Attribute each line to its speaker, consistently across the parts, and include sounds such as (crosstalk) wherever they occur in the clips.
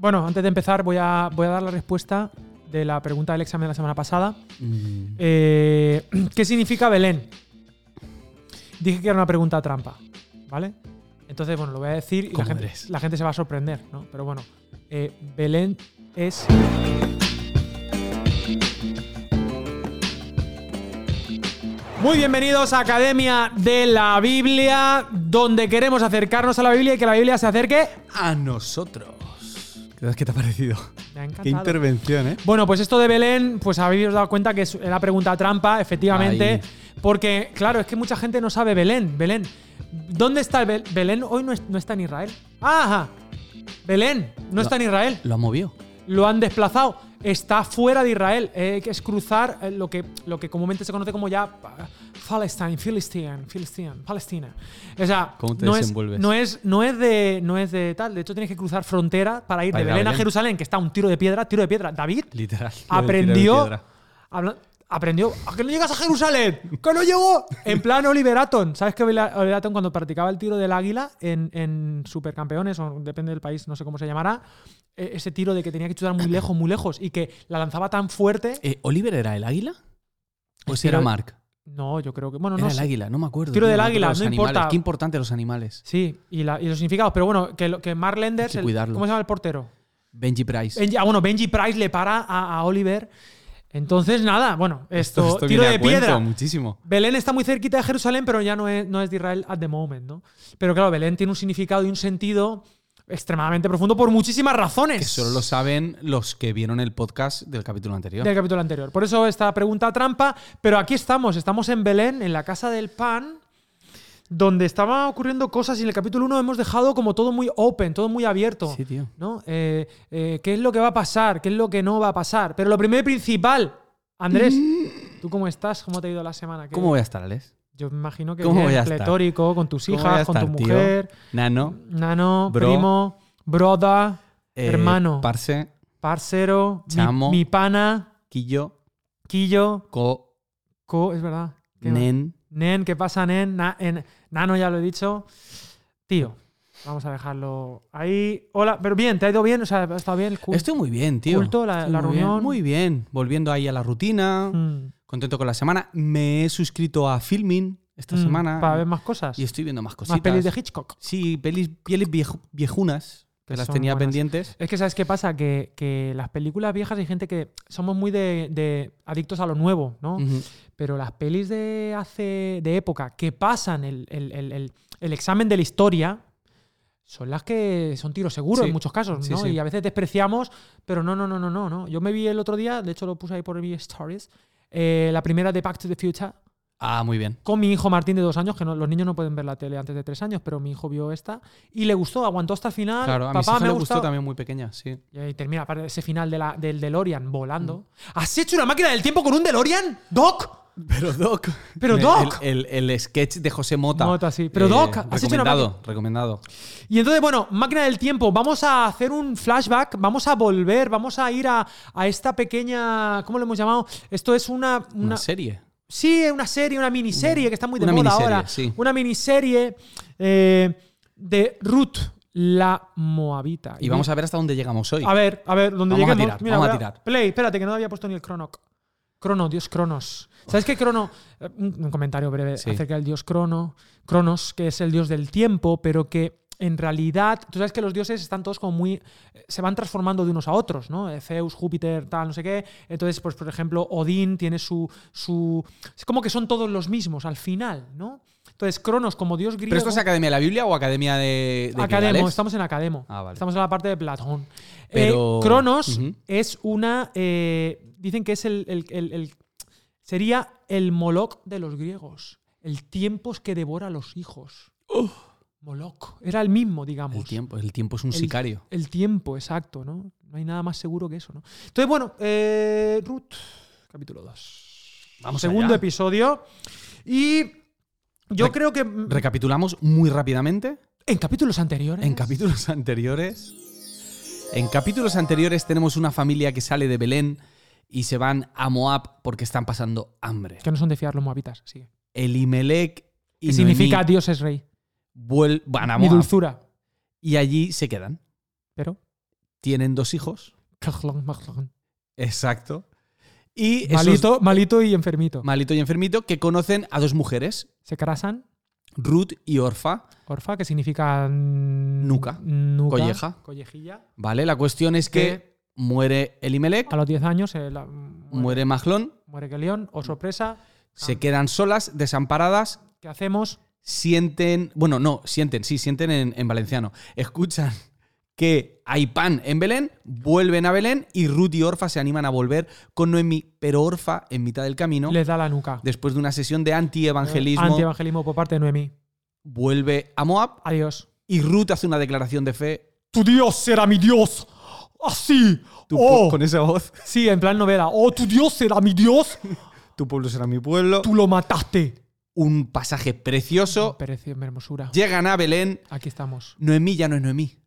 Speaker 1: Bueno, antes de empezar voy a, voy a dar la respuesta de la pregunta del examen de la semana pasada.
Speaker 2: Mm,
Speaker 1: Eh, (clears throat) ¿Qué significa Belén? Dije que era una pregunta trampa, ¿vale? Entonces, bueno, lo voy a decir y la gente se va a sorprender, ¿no? Pero bueno, eh, Belén es... Muy bienvenidos a Academia de la Biblia, donde queremos acercarnos a la Biblia y que la Biblia se acerque.
Speaker 2: A nosotros. ¿Qué te ha parecido?
Speaker 1: Me ha encantado.
Speaker 2: Qué intervención, ¿eh?
Speaker 1: Bueno, pues esto de Belén, pues habéis dado cuenta que es la pregunta trampa, efectivamente.
Speaker 2: Ahí.
Speaker 1: Porque, claro, es que mucha gente no sabe Belén. Belén. ¿Dónde está el Bel- Belén? Hoy no, es- no está en Israel. Ajá. Belén no está en Israel.
Speaker 2: Lo ha movido.
Speaker 1: Lo han desplazado. Está fuera de Israel. Eh, que es cruzar eh, lo que, lo que comúnmente se conoce como ya Palestine, Philistine, Philistine, Palestina. O sea,
Speaker 2: ¿Cómo te
Speaker 1: no, es, no, es, no, es de, no es de tal. De hecho, tienes que cruzar frontera para ir
Speaker 2: Para
Speaker 1: de Belén a. Jerusalén, que está un tiro de piedra. Tiro de piedra. David
Speaker 2: Literal.
Speaker 1: aprendió. habla- aprendió. ¿A que no llegas a Jerusalén? ¡Que no llegó! En plan Oliver Atom. ¿Sabes que Oliver Oliver Atom cuando practicaba el tiro del águila en, en Supercampeones, o depende del país, no sé cómo se llamará, eh, ese tiro de que tenía que chutar muy lejos, muy lejos, y que la lanzaba tan fuerte.
Speaker 2: Eh, ¿Oliver era el águila? ¿O
Speaker 1: El
Speaker 2: si era Mark?
Speaker 1: No, yo creo que. Bueno,
Speaker 2: Era
Speaker 1: no
Speaker 2: el
Speaker 1: sé.
Speaker 2: águila, no me acuerdo.
Speaker 1: Tiro del águila, no
Speaker 2: animales.
Speaker 1: importa.
Speaker 2: Qué importante los animales.
Speaker 1: Sí, y, la- y los significados. Pero bueno, que, que Mark Lenders,
Speaker 2: que
Speaker 1: el-. ¿cómo se llama el portero?
Speaker 2: Benji Price.
Speaker 1: Benji- ah, bueno, Benji Price le para a, a Oliver. Entonces, nada, bueno, esto,
Speaker 2: Esto
Speaker 1: tiro
Speaker 2: viene
Speaker 1: de
Speaker 2: cuento
Speaker 1: piedra.
Speaker 2: muchísimo.
Speaker 1: Belén está muy cerquita de Jerusalén, pero ya no es, no es de Israel at the moment, ¿no? Pero claro, Belén tiene un significado y un sentido extremadamente profundo por muchísimas razones.
Speaker 2: Que solo lo saben los que vieron el podcast del capítulo anterior.
Speaker 1: del capítulo anterior. Por eso esta pregunta trampa, pero aquí estamos, estamos en Belén, en la casa del pan, donde estaban ocurriendo cosas y en el capítulo 1 hemos dejado como todo muy open, todo muy abierto.
Speaker 2: Sí, tío.
Speaker 1: ¿no? Eh, eh, ¿Qué es lo que va a pasar? ¿Qué es lo que no va a pasar? Pero lo primero y principal, Andrés, (laughs) ¿tú cómo estás? ¿Cómo te ha ido la semana? ¿Qué-
Speaker 2: ¿Cómo voy a estar, Alex?
Speaker 1: Yo me imagino que
Speaker 2: ¿Cómo voy a estar?
Speaker 1: pletórico, con tus
Speaker 2: ¿Cómo voy a
Speaker 1: hijas, con tu
Speaker 2: tío?
Speaker 1: mujer,
Speaker 2: Nano.
Speaker 1: nano,
Speaker 2: Bro.
Speaker 1: primo, broda,
Speaker 2: eh,
Speaker 1: hermano,
Speaker 2: Parse.
Speaker 1: parcero, mi-
Speaker 2: chamo.
Speaker 1: mi, pana,
Speaker 2: Quillo.
Speaker 1: quillo,
Speaker 2: Co.
Speaker 1: co, es verdad.
Speaker 2: Nen.
Speaker 1: Nen, ¿qué pasa, Nen? Na- en- nano, ya lo he dicho. Tío, vamos a dejarlo ahí. Hola, pero bien, ¿te ha ido bien? O sea, ¿ha estado bien el culto?
Speaker 2: Estoy muy bien, tío.
Speaker 1: culto, la-
Speaker 2: muy bien,
Speaker 1: reunión.
Speaker 2: Muy bien. Volviendo ahí a la rutina.
Speaker 1: Mm,
Speaker 2: Contento con la semana. Me he suscrito a Filming esta
Speaker 1: mm,
Speaker 2: semana.
Speaker 1: Para ver más cosas.
Speaker 2: Y estoy viendo más cositas.
Speaker 1: más pelis de Hitchcock.
Speaker 2: Sí, pelis, pelis vieju- viejunas. Que las tenía
Speaker 1: buenas.
Speaker 2: pendientes.
Speaker 1: Es que, ¿sabes qué pasa? Que, que las películas viejas hay gente que somos muy de, de adictos a lo nuevo, ¿no? Pero las pelis de hace. de época que pasan el, el- el- el- examen de la historia. Son las que son tiro seguro
Speaker 2: Sí,
Speaker 1: en muchos casos,
Speaker 2: sí,
Speaker 1: ¿no?
Speaker 2: sí.
Speaker 1: Y a veces despreciamos, pero no, no, no, no, no, no. Yo me vi el otro día, de hecho lo puse ahí por mi stories, eh, la primera de Back to the Future,
Speaker 2: Ah, muy bien.
Speaker 1: con mi hijo Martín de dos años, que no- los niños no pueden ver la tele antes de tres años, pero mi hijo vio esta y le gustó, aguantó hasta el final.
Speaker 2: Claro, a
Speaker 1: Papá,
Speaker 2: hijas
Speaker 1: me
Speaker 2: gustó también muy pequeña, sí.
Speaker 1: Y ahí termina ese final de la, del DeLorean volando.
Speaker 2: Mm.
Speaker 1: ¿Has hecho una máquina del tiempo con un DeLorean? ¡Doc!
Speaker 2: Pero Doc.
Speaker 1: Pero, Doc.
Speaker 2: El, el- el sketch de José Mota.
Speaker 1: Mota, sí. Pero, Doc, has hecho una
Speaker 2: recomendado, recomendado.
Speaker 1: Y entonces, bueno, máquina del tiempo, vamos a hacer un flashback, vamos a volver, vamos a ir a, a esta pequeña. ¿Cómo lo hemos llamado? Esto es una.
Speaker 2: Una,
Speaker 1: una
Speaker 2: serie.
Speaker 1: Sí, una serie, una miniserie que está muy de
Speaker 2: Una
Speaker 1: moda ahora.
Speaker 2: sí.
Speaker 1: Una miniserie eh, de Ruth, la Moabita.
Speaker 2: Y vamos a ver hasta dónde llegamos hoy.
Speaker 1: A ver, a ver, donde
Speaker 2: Vamos a tirar, vamos a tirar.
Speaker 1: Play, espérate, que no había puesto ni el crono. Crono, dios Cronos. ¿Sabes qué Crono? Eh, Un un comentario breve
Speaker 2: Sí.
Speaker 1: acerca del dios Crono. Cronos, que es el dios del tiempo, pero que en realidad, tú sabes que los dioses están todos como muy. eh, se van transformando de unos a otros, ¿no? Eh, Zeus, Júpiter, tal, no sé qué. Entonces, pues, por ejemplo, Odín tiene su. su es como que son todos los mismos al final, ¿no? Entonces, Cronos, como dios griego.
Speaker 2: ¿Pero esto es Academia de la Biblia o Academia de, de
Speaker 1: Academo, estamos en Academo.
Speaker 2: Ah, vale.
Speaker 1: Estamos en la parte de Platón.
Speaker 2: Pero-
Speaker 1: Eh, Cronos
Speaker 2: Ujú.
Speaker 1: es una. eh, dicen que es el, el- el- el- Sería el Moloch de los griegos. El tiempo es que devora a los hijos. Moloch. Era el mismo, digamos.
Speaker 2: El tiempo, el tiempo es un
Speaker 1: El-
Speaker 2: sicario.
Speaker 1: El tiempo, exacto, ¿no? No hay nada más seguro que eso, ¿no? Entonces, bueno, eh, Ruth, capítulo 2.
Speaker 2: Vamos
Speaker 1: Segundo
Speaker 2: allá.
Speaker 1: episodio. Y yo creo que.
Speaker 2: Recapitulamos muy rápidamente.
Speaker 1: En capítulos anteriores.
Speaker 2: En capítulos anteriores. En capítulos anteriores tenemos una familia que sale de Belén y se van a Moab porque están pasando hambre.
Speaker 1: Que no son de fiar los moabitas, sí.
Speaker 2: Elimelech y
Speaker 1: Que significa
Speaker 2: Noemí
Speaker 1: Dios es rey.
Speaker 2: Van a
Speaker 1: Mi dulzura.
Speaker 2: y allí se quedan.
Speaker 1: Pero.
Speaker 2: tienen dos hijos. Exacto. Y esos-
Speaker 1: Malito, malito y enfermito.
Speaker 2: malito y enfermito que conocen a dos mujeres,
Speaker 1: Se casan.
Speaker 2: Ruth y Orfa.
Speaker 1: Orfa, que significa.
Speaker 2: Nuca.
Speaker 1: nuca,
Speaker 2: Colleja.
Speaker 1: Collejilla.
Speaker 2: ¿Vale? La cuestión es que
Speaker 1: Que
Speaker 2: muere Elimelech,
Speaker 1: a los 10 años eh, la-
Speaker 2: muere Maglón,
Speaker 1: muere Kelión. O sorpresa.
Speaker 2: se quedan solas, desamparadas,
Speaker 1: ¿Qué hacemos?
Speaker 2: Sienten, bueno, no, sienten, sí, sienten en, en valenciano, escuchan que hay pan en Belén, vuelven a Belén y Ruth y Orfa se animan a volver con Noemí, pero Orfa en mitad del camino,
Speaker 1: Les da la nuca.
Speaker 2: después de una sesión de antievangelismo,
Speaker 1: Antievangelismo por parte de Noemí.
Speaker 2: vuelve a Moab
Speaker 1: Adiós.
Speaker 2: y Ruth hace una declaración de fe.
Speaker 1: Tu Dios será mi Dios. Así.
Speaker 2: Tu
Speaker 1: Oh.
Speaker 2: Con esa voz,
Speaker 1: Sí, en plan novela. Oh, tu Dios será mi Dios. (laughs)
Speaker 2: tu pueblo será mi pueblo.
Speaker 1: Tú lo mataste.
Speaker 2: Un pasaje precioso.
Speaker 1: Pereció en hermosura.
Speaker 2: Llegan a Belén.
Speaker 1: Aquí estamos.
Speaker 2: Noemí ya no es Noemí,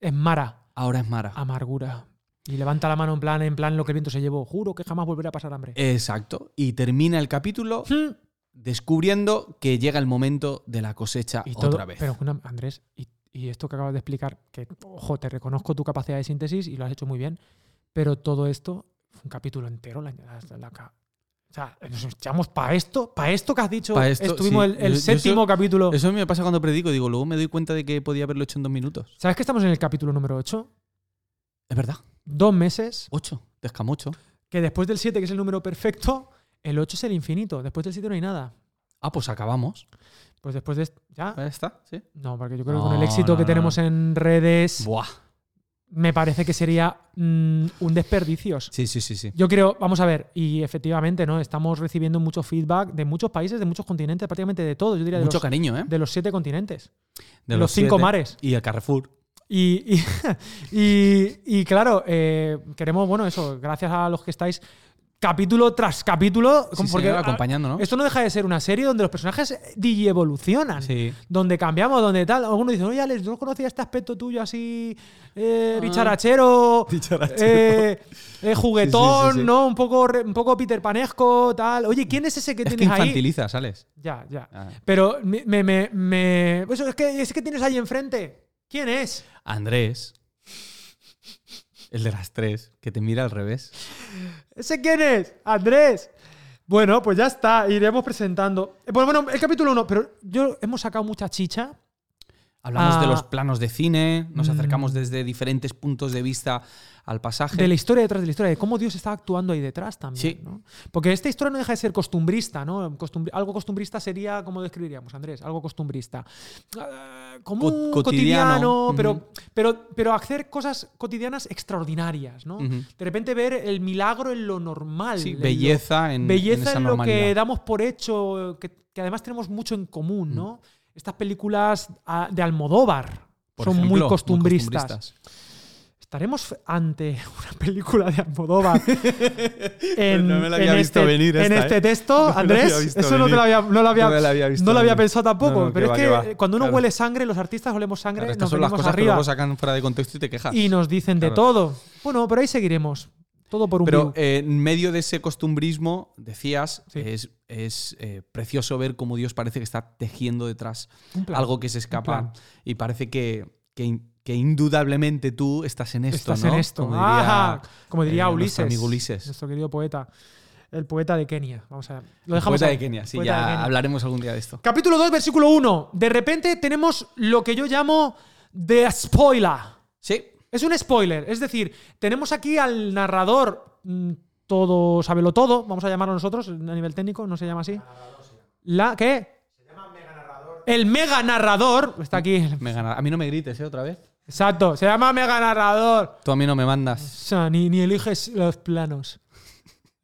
Speaker 1: Es Mara.
Speaker 2: ahora es Mara.
Speaker 1: Amargura. Y levanta la mano en plan, en plan lo que el viento se llevó. Juro que jamás volveré a pasar hambre.
Speaker 2: Exacto. Y termina el capítulo
Speaker 1: Hmm.
Speaker 2: descubriendo que llega el momento de la cosecha
Speaker 1: Y todo,
Speaker 2: otra vez.
Speaker 1: Pero una- Andrés, y, y esto que acabas de explicar, que ojo, te reconozco tu capacidad de síntesis y lo has hecho muy bien, pero todo esto fue un capítulo entero. La, la- la o sea, nos echamos para esto, para esto que has dicho.
Speaker 2: Pa' esto,
Speaker 1: estuvimos
Speaker 2: sí.
Speaker 1: el, el
Speaker 2: Yo- yo
Speaker 1: séptimo
Speaker 2: eso-
Speaker 1: capítulo.
Speaker 2: Eso a mí me pasa cuando predico. Digo, luego me doy cuenta de que podía haberlo hecho en dos minutos.
Speaker 1: ¿Sabes que estamos en el capítulo número 8?
Speaker 2: Es verdad.
Speaker 1: Dos meses,
Speaker 2: Ocho. De escamocho.
Speaker 1: que después del 7, que es el número perfecto, el 8 es el infinito. Después del 7 no hay nada.
Speaker 2: Ah, pues acabamos.
Speaker 1: Pues después de... ¿Ya?
Speaker 2: Ya está, sí.
Speaker 1: No, porque yo creo que con el éxito
Speaker 2: no,
Speaker 1: que
Speaker 2: no.
Speaker 1: tenemos en redes,
Speaker 2: Buah.
Speaker 1: Me parece que sería mm, un desperdicio.
Speaker 2: Sí, sí, sí, sí.
Speaker 1: Yo creo, vamos a ver, y efectivamente, ¿no? Estamos recibiendo mucho feedback de muchos países, de muchos continentes, prácticamente de todos, yo diría de,
Speaker 2: Mucho
Speaker 1: los,
Speaker 2: cariño, ¿eh?
Speaker 1: de los siete continentes.
Speaker 2: De
Speaker 1: los cinco mares.
Speaker 2: Y el Carrefour.
Speaker 1: Y, y, (laughs) y- y, claro, eh, queremos, bueno, eso, gracias a los que estáis capítulo tras capítulo,
Speaker 2: Sí,
Speaker 1: porque
Speaker 2: señor, acompañando, ¿no?
Speaker 1: esto no deja de ser una serie donde los personajes digievolucionan.
Speaker 2: Sí.
Speaker 1: Donde cambiamos, donde tal. Algunos dicen, oye, Alex, yo no conocía este aspecto tuyo así eh,
Speaker 2: Ah.
Speaker 1: bicharachero, (laughs) eh, eh, juguetón,
Speaker 2: Sí.
Speaker 1: ¿no? Un poco, un poco Peter Panesco, tal. Oye, ¿quién es ese que
Speaker 2: Es que
Speaker 1: tienes ahí?
Speaker 2: infantiliza, ¿sales?
Speaker 1: Ya, ya.
Speaker 2: Ah.
Speaker 1: Pero me, me, me, me- Eso es que, es que tienes ahí enfrente. ¿Quién es?
Speaker 2: Andrés. El de las tres, que te mira al revés.
Speaker 1: ¿Ese quién es? Andrés. Bueno, pues ya está, iremos presentando. Eh, Bueno, bueno, el capítulo 1, pero yo hemos sacado mucha chicha.
Speaker 2: Hablamos
Speaker 1: Ah.
Speaker 2: de los planos de cine, nos
Speaker 1: Mm.
Speaker 2: acercamos desde diferentes puntos de vista al pasaje.
Speaker 1: De la historia detrás de la historia, de cómo Dios está actuando ahí detrás también.
Speaker 2: Sí.
Speaker 1: ¿no? Porque esta historia no deja de ser costumbrista, ¿no? Costumbri- algo costumbrista sería, ¿cómo describiríamos, Andrés? Algo costumbrista. Ah, común,
Speaker 2: Co-
Speaker 1: cotidiano,
Speaker 2: cotidiano.
Speaker 1: pero,
Speaker 2: Ujú.
Speaker 1: pero, pero hacer cosas cotidianas extraordinarias, ¿no?
Speaker 2: Ujú.
Speaker 1: De repente ver el milagro en lo normal.
Speaker 2: Sí,
Speaker 1: en lo-
Speaker 2: belleza en,
Speaker 1: belleza
Speaker 2: en esa
Speaker 1: en, lo
Speaker 2: normalidad.
Speaker 1: que damos por hecho, que, que además tenemos mucho en común, ¿no? Estas películas ah, de Almodóvar
Speaker 2: Por
Speaker 1: son
Speaker 2: ejemplo,
Speaker 1: muy costumbristas.
Speaker 2: costumbristas.
Speaker 1: Estaremos ante una película de Almodóvar (laughs) en,
Speaker 2: No me la había
Speaker 1: en
Speaker 2: visto
Speaker 1: este,
Speaker 2: venir
Speaker 1: en este
Speaker 2: ¿eh?
Speaker 1: texto,
Speaker 2: No
Speaker 1: Andrés. Eso no, te lo había, no lo había,
Speaker 2: No me la había visto
Speaker 1: no lo había
Speaker 2: venir.
Speaker 1: pensado tampoco. Pero
Speaker 2: que
Speaker 1: es
Speaker 2: va,
Speaker 1: que
Speaker 2: va.
Speaker 1: cuando uno
Speaker 2: Claro.
Speaker 1: huele sangre, los artistas olemos sangre,
Speaker 2: Claro,
Speaker 1: nos
Speaker 2: son las cosas que
Speaker 1: arriba
Speaker 2: luego sacan fuera de contexto y te quejas.
Speaker 1: y nos dicen de todo. Bueno, pero ahí seguiremos. Todo por un
Speaker 2: Pero eh, en medio de ese costumbrismo, decías,
Speaker 1: Sí.
Speaker 2: es, es, eh, precioso ver cómo Dios parece que está tejiendo detrás
Speaker 1: plan.
Speaker 2: algo que se escapa. Y parece que, que, in- que indudablemente tú estás en esto,
Speaker 1: Estás
Speaker 2: ¿no?
Speaker 1: en esto.
Speaker 2: Como diría,
Speaker 1: Ajá. Como diría
Speaker 2: eh,
Speaker 1: Ulises.
Speaker 2: nuestro amigo Ulises.
Speaker 1: Nuestro querido poeta. El poeta de Kenia. Vamos a ver. Lo
Speaker 2: el
Speaker 1: dejamos
Speaker 2: poeta
Speaker 1: ahí.
Speaker 2: de Kenia. Sí,
Speaker 1: Poeta
Speaker 2: ya
Speaker 1: Kenia.
Speaker 2: hablaremos algún día de esto.
Speaker 1: Capítulo 2, versículo 1. De repente tenemos lo que yo llamo de spoiler.
Speaker 2: Sí,
Speaker 1: Es un spoiler. Es decir, tenemos aquí al narrador mm, todo, sábelo todo, vamos a llamarlo nosotros a nivel técnico, no se llama así. La, ¿Qué? El mega narrador. Está aquí.
Speaker 2: me gana. A mí no me grites, ¿eh? Otra vez.
Speaker 1: Exacto, se llama mega narrador.
Speaker 2: Tú a mí no me
Speaker 1: O
Speaker 2: mandas.
Speaker 1: sea, ni, ni eliges los planos.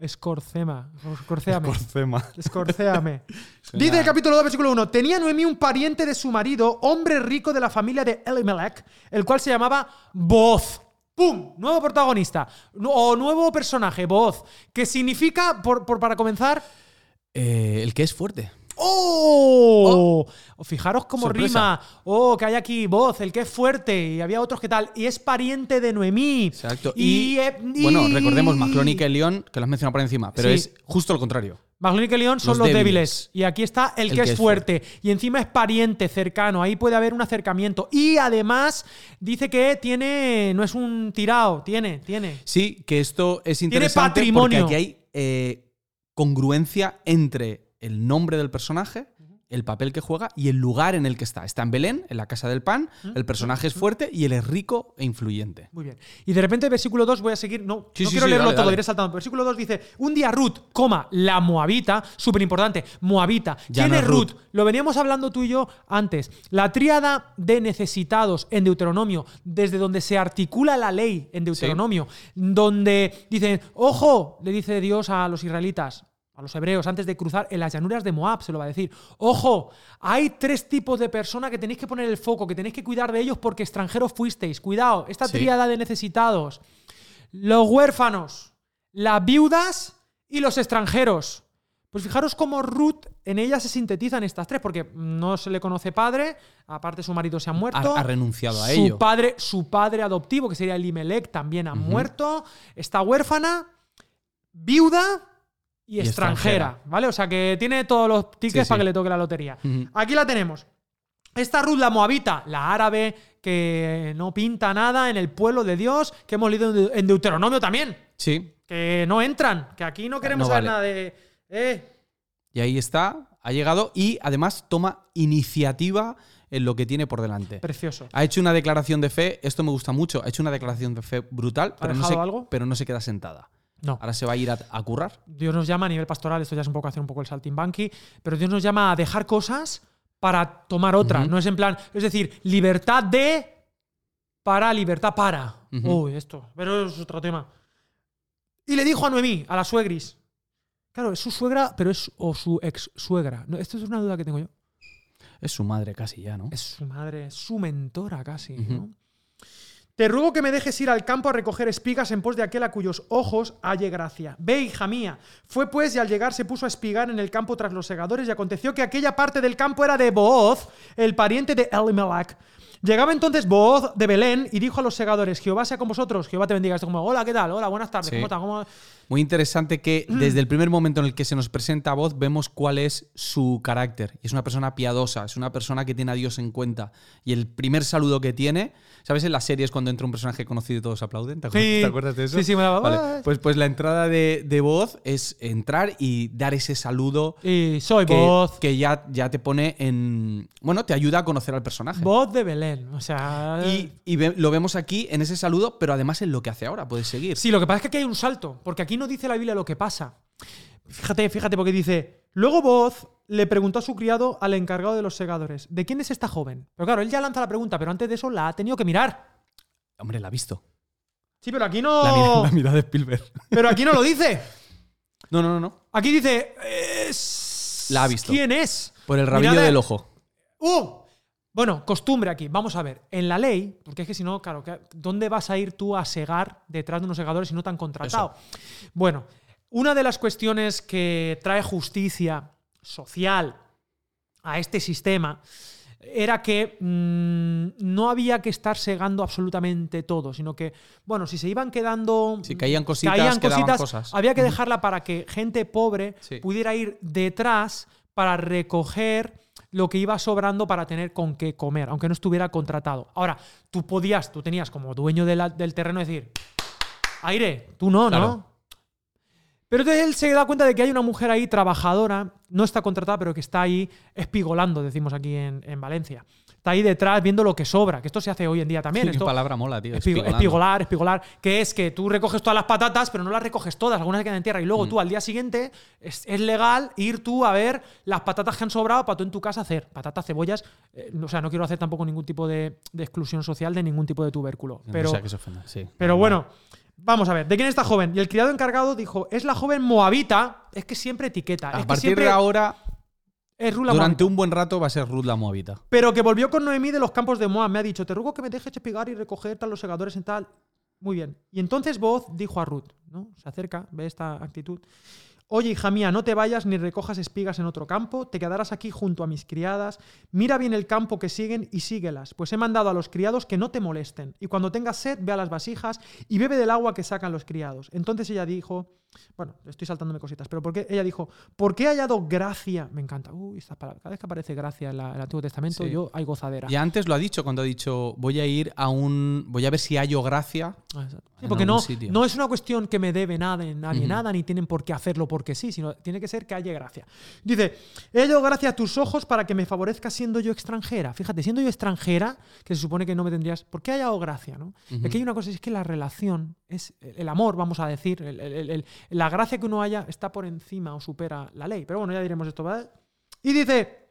Speaker 1: Escorcema. Escorcéame.
Speaker 2: Corcema.
Speaker 1: Escorcéame.
Speaker 2: Suena- (laughs)
Speaker 1: Dice el capítulo 2, versículo 1. Tenía Noemí un pariente de su marido, hombre rico de la familia de Elimelech, el cual se llamaba Boz. ¡Pum! Nuevo protagonista. O nuevo personaje, Boz. Que significa, por, por- para comenzar.
Speaker 2: Eh, el que es fuerte.
Speaker 1: ¡Oh! Fijaros cómo
Speaker 2: Sorpresa.
Speaker 1: rima. ¡Oh! Que hay aquí voz, el que es fuerte. Y había otros que tal. Y es pariente de Noemí.
Speaker 2: Exacto.
Speaker 1: Y,
Speaker 2: Y,
Speaker 1: eh, y-
Speaker 2: bueno, recordemos Maclónica y León, que lo has mencionado por encima, pero
Speaker 1: Sí.
Speaker 2: es justo lo contrario.
Speaker 1: Maglón y Kelión son
Speaker 2: Los
Speaker 1: los,
Speaker 2: débiles.
Speaker 1: débiles. Y aquí está el, que, es fuerte. Y encima es pariente, cercano. Ahí puede haber un acercamiento. Y además dice que tiene. No es un tirado. Tiene, tiene.
Speaker 2: Sí, que esto es
Speaker 1: Tiene
Speaker 2: interesante
Speaker 1: patrimonio.
Speaker 2: porque aquí hay eh, congruencia entre el nombre del personaje, el papel que juega y el lugar en el que está. Está en Belén, en la casa del pan, el personaje es fuerte y él es rico e influyente.
Speaker 1: Muy bien. Y de repente, versículo 2, voy a seguir. No,
Speaker 2: Sí,
Speaker 1: no
Speaker 2: sí,
Speaker 1: quiero
Speaker 2: sí,
Speaker 1: leerlo
Speaker 2: dale,
Speaker 1: todo,
Speaker 2: dale.
Speaker 1: iré saltando. Versículo 2 dice: Un día Ruth, coma, la Moabita, súper importante, Moabita.
Speaker 2: Ya
Speaker 1: ¿Quién
Speaker 2: no
Speaker 1: es
Speaker 2: es
Speaker 1: Ruth?
Speaker 2: Ruth.
Speaker 1: Lo veníamos hablando tú y yo antes. La tríada de necesitados en Deuteronomio, desde donde se articula la ley en Deuteronomio, donde dicen: Ojo, le dice Dios a los israelitas. A los hebreos, antes de cruzar en las llanuras de Moab, se lo va a decir. Ojo, hay tres tipos de personas que tenéis que poner el foco, que tenéis que cuidar de ellos porque extranjeros fuisteis. Cuidado, esta
Speaker 2: Sí.
Speaker 1: tríada de necesitados. Los huérfanos, las viudas y los extranjeros. Pues fijaros cómo Ruth en ella se sintetizan estas tres, porque no se le conoce padre, aparte su marido se ha muerto.
Speaker 2: Ha, ha renunciado a
Speaker 1: su
Speaker 2: ello.
Speaker 1: Padre, su padre adoptivo, que sería Elimelech, también ha muerto. Está huérfana, viuda y,
Speaker 2: Y
Speaker 1: extranjera,
Speaker 2: extranjera.
Speaker 1: ¿Vale? O sea que tiene todos los tickets
Speaker 2: Sí,
Speaker 1: para
Speaker 2: sí.
Speaker 1: que le toque la lotería. Aquí la tenemos. Esta Ruth la Moabita, la árabe que no pinta nada en el pueblo de Dios, que hemos leído en De- en Deuteronomio también,
Speaker 2: Sí,
Speaker 1: que no entran, que aquí no queremos
Speaker 2: No
Speaker 1: saber
Speaker 2: vale.
Speaker 1: nada de... Eh,
Speaker 2: y ahí está, ha llegado y además toma iniciativa en lo que tiene por delante.
Speaker 1: precioso.
Speaker 2: Ha hecho una declaración de fe, esto me gusta mucho, ha hecho una declaración de fe brutal, pero no,
Speaker 1: dejado
Speaker 2: se,
Speaker 1: algo?
Speaker 2: pero no se queda sentada.
Speaker 1: No.
Speaker 2: Ahora se va a ir a, a currar.
Speaker 1: Dios nos llama a nivel pastoral, esto ya es un poco hacer un poco el saltimbanqui, pero Dios nos llama a dejar cosas para tomar otra.
Speaker 2: Ujú.
Speaker 1: No es en plan, es decir, libertad de para, libertad para. Uy, esto, pero es otro tema. Y le dijo a Noemí, a la suegris. Claro, es su suegra, pero es o su ex suegra. No, esto es una duda que tengo yo.
Speaker 2: Es su madre casi ya, ¿no?
Speaker 1: Es su madre, es su mentora casi. ¿no? Te ruego que me dejes ir al campo a recoger espigas en pos de aquel a cuyos ojos halle gracia. Ve, hija mía. Fue pues y al llegar se puso a espigar en el campo tras los segadores y aconteció que aquella parte del campo era de Booz, el pariente de Elimelech. Llegaba entonces Booz de Belén y dijo a los segadores, Jehová sea con vosotros, Jehová te bendiga. Esto como, hola, ¿qué tal? Hola, buenas tardes,
Speaker 2: Sí.
Speaker 1: ¿cómo? ¿Cómo-?"
Speaker 2: Muy interesante que
Speaker 1: Mm.
Speaker 2: desde el primer momento en el que se nos presenta a voz vemos cuál es su carácter. Es una persona piadosa, es una persona que tiene a Dios en cuenta. Y el primer saludo que tiene, ¿sabes? En las series cuando entra un personaje conocido y todos aplauden. ¿Te acuerdas,
Speaker 1: Sí.
Speaker 2: ¿te acuerdas de eso?
Speaker 1: Sí, sí, me daba-
Speaker 2: Vale. Pues, pues la entrada de, de voz es entrar y dar ese saludo
Speaker 1: Y soy
Speaker 2: que,
Speaker 1: Booz.
Speaker 2: que ya, ya te pone en. Bueno, te ayuda a conocer al personaje.
Speaker 1: Booz de Belén. O sea.
Speaker 2: Y, y ve- lo vemos aquí en ese saludo, pero además en lo que hace ahora. Puedes seguir.
Speaker 1: Sí, lo que pasa es que aquí hay un salto, porque aquí no dice la Biblia lo que pasa. Fíjate, fíjate, porque dice, luego Voz le preguntó a su criado al encargado de los segadores, ¿de quién es esta joven? Pero claro, él ya lanza la pregunta, pero antes de eso la ha tenido que mirar.
Speaker 2: Hombre, la ha visto.
Speaker 1: Sí, pero aquí no...
Speaker 2: La, mira- la mirada de Spielberg.
Speaker 1: Pero aquí no lo dice.
Speaker 2: No, no, no, no.
Speaker 1: Aquí dice... "Es-
Speaker 2: La ha visto.
Speaker 1: ¿Quién es?
Speaker 2: Por el rabillo
Speaker 1: Mirada-
Speaker 2: del ojo.
Speaker 1: ¡Uh! Bueno, costumbre aquí. Vamos a ver. En la ley, porque es que si no, claro, ¿dónde vas a ir tú a segar detrás de unos segadores si no te han contratado? Bueno, una de las cuestiones que trae justicia social a este sistema era que mm, no había que estar segando absolutamente todo, sino que, bueno, si se iban quedando...
Speaker 2: Si caían cositas,
Speaker 1: caían cositas,
Speaker 2: cosas.
Speaker 1: había que dejarla para que gente pobre
Speaker 2: Sí.
Speaker 1: pudiera ir detrás para recoger lo que iba sobrando para tener con qué comer, aunque no estuviera contratado. Ahora, tú podías, tú tenías como dueño de la- del terreno decir, aire, tú no, ¿no? Pero entonces él se da cuenta de que hay una mujer ahí trabajadora, no está contratada, pero que está ahí espigolando, decimos aquí en, en Valencia. Está ahí detrás viendo lo que sobra, que esto se hace hoy en día también. (laughs)
Speaker 2: Qué
Speaker 1: esto-
Speaker 2: palabra mola, tío.
Speaker 1: Espigo-
Speaker 2: espigolando.
Speaker 1: espigolar, espigolar, que es que tú recoges todas las patatas, pero no las recoges todas, algunas se quedan en tierra. Y
Speaker 2: Mm.
Speaker 1: luego tú al día siguiente es, es legal ir tú a ver las patatas que han sobrado para tú en tu casa hacer. Patatas, cebollas. eh, o sea, no quiero hacer tampoco ningún tipo de, de exclusión social de ningún tipo de tubérculo.
Speaker 2: No
Speaker 1: Pero,
Speaker 2: sea que se ofenda, sí.
Speaker 1: pero bueno, vamos a ver, ¿de quién es esta joven? Y el criado encargado dijo, es la joven moabita, es que siempre etiqueta.
Speaker 2: A
Speaker 1: es que
Speaker 2: partir
Speaker 1: siempre
Speaker 2: de ahora,
Speaker 1: es Ruth la
Speaker 2: durante
Speaker 1: moabita.
Speaker 2: un buen rato va a ser Ruth la Moabita.
Speaker 1: Pero que volvió con Noemí de los campos de Moab. Me ha dicho, te ruego que me dejes espigar y recoger tal los segadores en tal. Muy bien. Y entonces Boaz dijo a Ruth, ¿no? Se acerca, ve esta actitud. Oye, hija mía, no te vayas ni recojas espigas en otro campo, te quedarás aquí junto a mis criadas. Mira bien el campo que siguen y síguelas, pues he mandado a los criados que no te molesten. Y cuando tengas sed, ve a las vasijas y bebe del agua que sacan los criados. Entonces ella dijo, bueno, estoy saltándome cositas, pero porque ella dijo, ¿por qué he hallado gracia? Me encanta. Uy, esta palabra. Cada vez que aparece gracia en, la- en el Antiguo Testamento,
Speaker 2: Sí.
Speaker 1: yo hay gozadera.
Speaker 2: Y antes lo ha dicho cuando ha dicho, voy a ir a un. Voy a ver si hallo gracia.
Speaker 1: Ah. Sí, porque no,
Speaker 2: sitio.
Speaker 1: no es una cuestión que me debe nada, nadie nada, ni tienen por qué hacerlo porque sí, sino tiene que ser que haya gracia. Dice, he hallado gracia a tus ojos para que me favorezca siendo yo extranjera. Fíjate, siendo yo extranjera, que se supone que no me tendrías... ¿Por qué he hallado gracia? ¿no?
Speaker 2: Ujú.
Speaker 1: Aquí hay una cosa, es que la relación, es el amor, vamos a decir, el- el- el- la gracia que uno haya está por encima o supera la ley. Pero bueno, ya diremos esto, ¿vale? Y dice,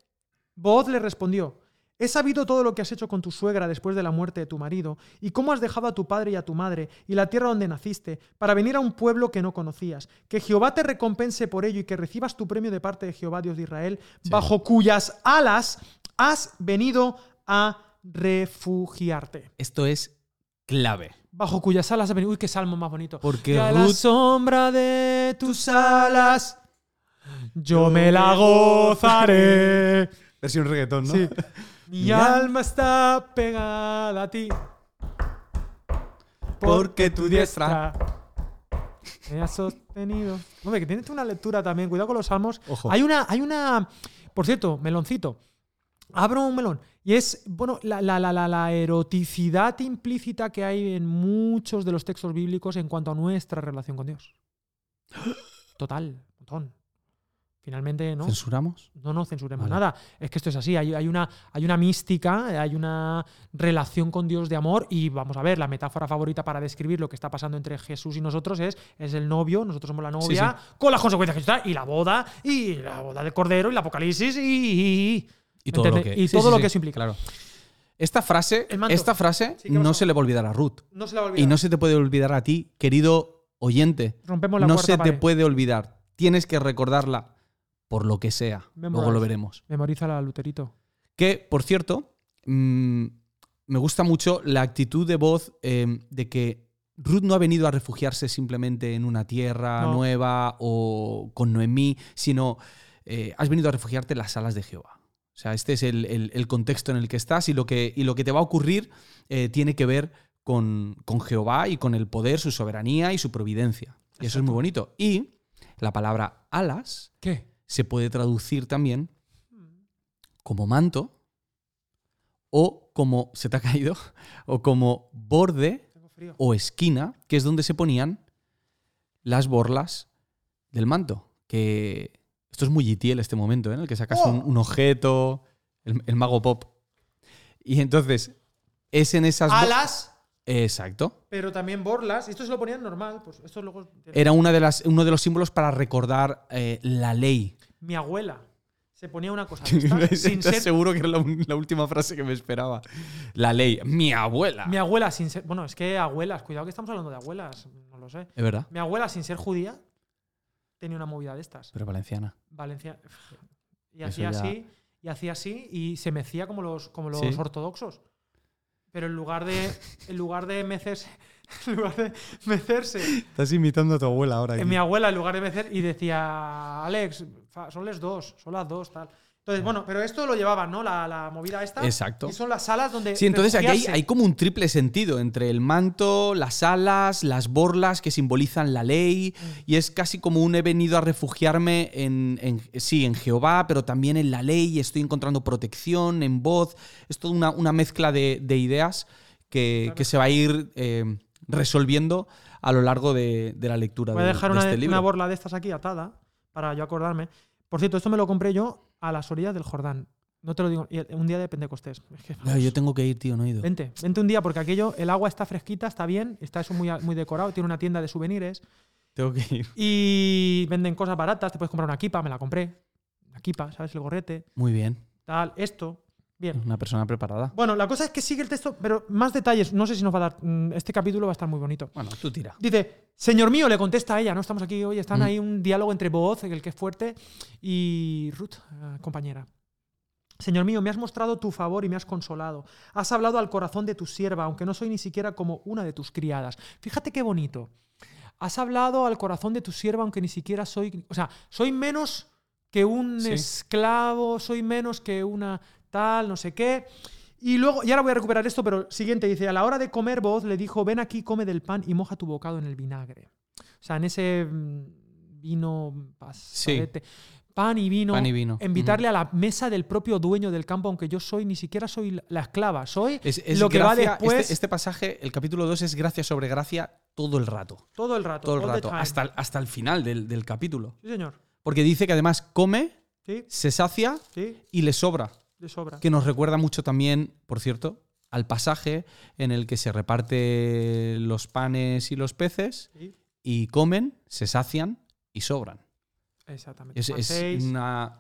Speaker 1: Booz le respondió, he sabido todo lo que has hecho con tu suegra después de la muerte de tu marido, y cómo has dejado a tu padre y a tu madre, y la tierra donde naciste, para venir a un pueblo que no conocías. Que Jehová te recompense por ello y que recibas tu premio de parte de Jehová, Dios de Israel, bajo cuyas alas has venido a refugiarte.
Speaker 2: Esto es clave.
Speaker 1: Bajo cuyas alas has venido... Uy, qué salmo más bonito.
Speaker 2: Porque
Speaker 1: a la
Speaker 2: Ruth-
Speaker 1: sombra de tus alas yo me la gozaré.
Speaker 2: Versión reggaetón, ¿no?
Speaker 1: Sí. Mi alma está pegada a ti.
Speaker 2: Porque tu diestra
Speaker 1: me ha sostenido. Hombre, que tienes una lectura también. Cuidado con los salmos.
Speaker 2: Ojo.
Speaker 1: Hay una, hay una. Por cierto, meloncito. Abro un melón. Y es, bueno, la, la, la, la, la eroticidad implícita que hay en muchos de los textos bíblicos en cuanto a nuestra relación con Dios. (gasps) Total, montón. Finalmente, ¿no?
Speaker 2: ¿Censuramos?
Speaker 1: No, no censuremos
Speaker 2: Vale.
Speaker 1: nada. Es que esto es así. Hay, hay una, hay una mística, hay una relación con Dios de amor. Y vamos a ver, la metáfora favorita para describir lo que está pasando entre Jesús y nosotros es, es el novio, nosotros somos la novia, con las consecuencias que está, y la boda, y la boda del cordero, y el apocalipsis, y. y-
Speaker 2: Y todo lo que,
Speaker 1: Y
Speaker 2: sí,
Speaker 1: todo
Speaker 2: sí,
Speaker 1: lo
Speaker 2: sí,
Speaker 1: que eso implica.
Speaker 2: Claro. Esta frase, esta frase
Speaker 1: Sí, ¿qué
Speaker 2: no se le va a olvidar a Ruth.
Speaker 1: No se la va a
Speaker 2: Y no se te puede olvidar a ti, querido oyente.
Speaker 1: Rompemos la
Speaker 2: No
Speaker 1: cuarta
Speaker 2: se te puede olvidar. Tienes que recordarla por lo que sea. Luego lo veremos.
Speaker 1: Memoriza la Luterito.
Speaker 2: Que, por cierto, mm, me gusta mucho la actitud de voz eh, de que Ruth no ha venido a refugiarse simplemente en una tierra
Speaker 1: No.
Speaker 2: nueva o con Noemí, sino eh, has venido a refugiarte en las alas de Jehová. O sea, este es el, el- el contexto en el que estás y lo que, y lo que te va a ocurrir eh, tiene que ver con, con Jehová y con el poder, su soberanía y su providencia. Y eso es muy bonito. Y la palabra alas
Speaker 1: ¿Qué?
Speaker 2: se puede traducir también como manto o como se te ha caído (laughs) o como borde o esquina, que es donde se ponían las borlas del manto. Que esto es muy GTL este momento, ¿eh? en el que sacas un,
Speaker 1: ¡Oh!
Speaker 2: un objeto, el, el mago pop. Y entonces es en esas
Speaker 1: Alas,
Speaker 2: Exacto.
Speaker 1: pero también borlas. Y esto se lo ponían normal. Pues esto luego.
Speaker 2: Era una de las, uno de los símbolos para recordar eh, la ley.
Speaker 1: Mi abuela se ponía una cosa (laughs) sin ser
Speaker 2: seguro que era la, la última frase que me esperaba. La ley. Mi abuela.
Speaker 1: Mi abuela, sin ser. Bueno, es que abuelas, cuidado que estamos hablando de abuelas, no lo sé.
Speaker 2: Es verdad.
Speaker 1: Mi abuela, sin ser judía, tenía una movida de estas.
Speaker 2: Pero valenciana.
Speaker 1: Valencia. Y hacía así, y hacía así, y se mecía como los, como los
Speaker 2: Sí.
Speaker 1: ortodoxos. Pero en lugar de. En lugar de mecerse. (laughs) En lugar de mecerse.
Speaker 2: Estás imitando a tu abuela ahora.
Speaker 1: en mi abuela, en lugar de mecer, y decía, Alex, son las dos, son las dos, tal. Entonces, bueno, pero esto lo llevaban, ¿no? La, la movida esta.
Speaker 2: Exacto.
Speaker 1: Y son las salas donde.
Speaker 2: Sí, entonces aquí hay, hay como un triple sentido entre el manto, las alas, las borlas que simbolizan la ley,
Speaker 1: Mm.
Speaker 2: y es casi como un he venido a refugiarme en, en- sí, en Jehová, pero también en la ley, estoy encontrando protección, en voz. Es toda una, una mezcla de, de ideas que,
Speaker 1: Claro.
Speaker 2: que se va a ir eh, resolviendo a lo largo de, de la lectura
Speaker 1: Voy a
Speaker 2: de-
Speaker 1: dejar
Speaker 2: de
Speaker 1: una,
Speaker 2: este libro.
Speaker 1: una borla de estas aquí atada para yo acordarme. Por cierto, esto me lo compré yo a las orillas del Jordán. No te lo digo. Un día de Pentecostés. Es que,
Speaker 2: Ay,
Speaker 1: vamos,
Speaker 2: yo tengo que ir, tío, no he ido.
Speaker 1: Vente, vente un día porque aquello, el agua está fresquita, está bien, está eso muy, muy decorado, tiene una tienda de souvenirs
Speaker 2: Tengo que ir.
Speaker 1: y venden cosas baratas. Te puedes comprar una kipa, me la compré. La kipa, ¿sabes? El gorrete,
Speaker 2: Muy bien.
Speaker 1: tal, esto. Bien.
Speaker 2: Una persona preparada.
Speaker 1: Bueno, la cosa es que sigue el texto, pero más detalles. No sé si nos va a dar. mm, Este capítulo va a estar muy bonito.
Speaker 2: Bueno, tú tira.
Speaker 1: Dice, señor mío, le contesta a ella, ¿no? Estamos aquí hoy, están
Speaker 2: Mm.
Speaker 1: ahí un diálogo entre Boaz, el que es fuerte, y Ruth, eh, compañera. Señor mío, me has mostrado tu favor y me has consolado. Has hablado al corazón de tu sierva, aunque no soy ni siquiera como una de tus criadas. Fíjate qué bonito. has hablado al corazón de tu sierva, aunque ni siquiera soy. O sea, soy menos que un
Speaker 2: Sí.
Speaker 1: esclavo, soy menos que una tal, no sé qué. Y luego, y ahora voy a recuperar esto, pero siguiente dice: A la hora de comer, voz le dijo: Ven aquí, come del pan y moja tu bocado en el vinagre. O sea, en ese mm, vino pasadete. Pan y vino.
Speaker 2: Pan y vino.
Speaker 1: Invitarle a la mesa del propio dueño del campo, aunque yo soy, ni siquiera soy la esclava, soy
Speaker 2: Es, es
Speaker 1: lo que va
Speaker 2: gracia-
Speaker 1: después
Speaker 2: Este, este pasaje, el capítulo 2, es gracia sobre gracia todo el rato.
Speaker 1: todo el rato.
Speaker 2: Todo el rato. Hasta, el- hasta el final del, del capítulo.
Speaker 1: Sí, señor.
Speaker 2: Porque dice que además come,
Speaker 1: Sí,
Speaker 2: se sacia
Speaker 1: sí,
Speaker 2: y le sobra.
Speaker 1: De sobra.
Speaker 2: Que nos recuerda mucho también, por cierto, al pasaje en el que se reparte los panes y los peces
Speaker 1: Sí,
Speaker 2: y comen, se sacian y sobran.
Speaker 1: exactamente.
Speaker 2: Es, es una.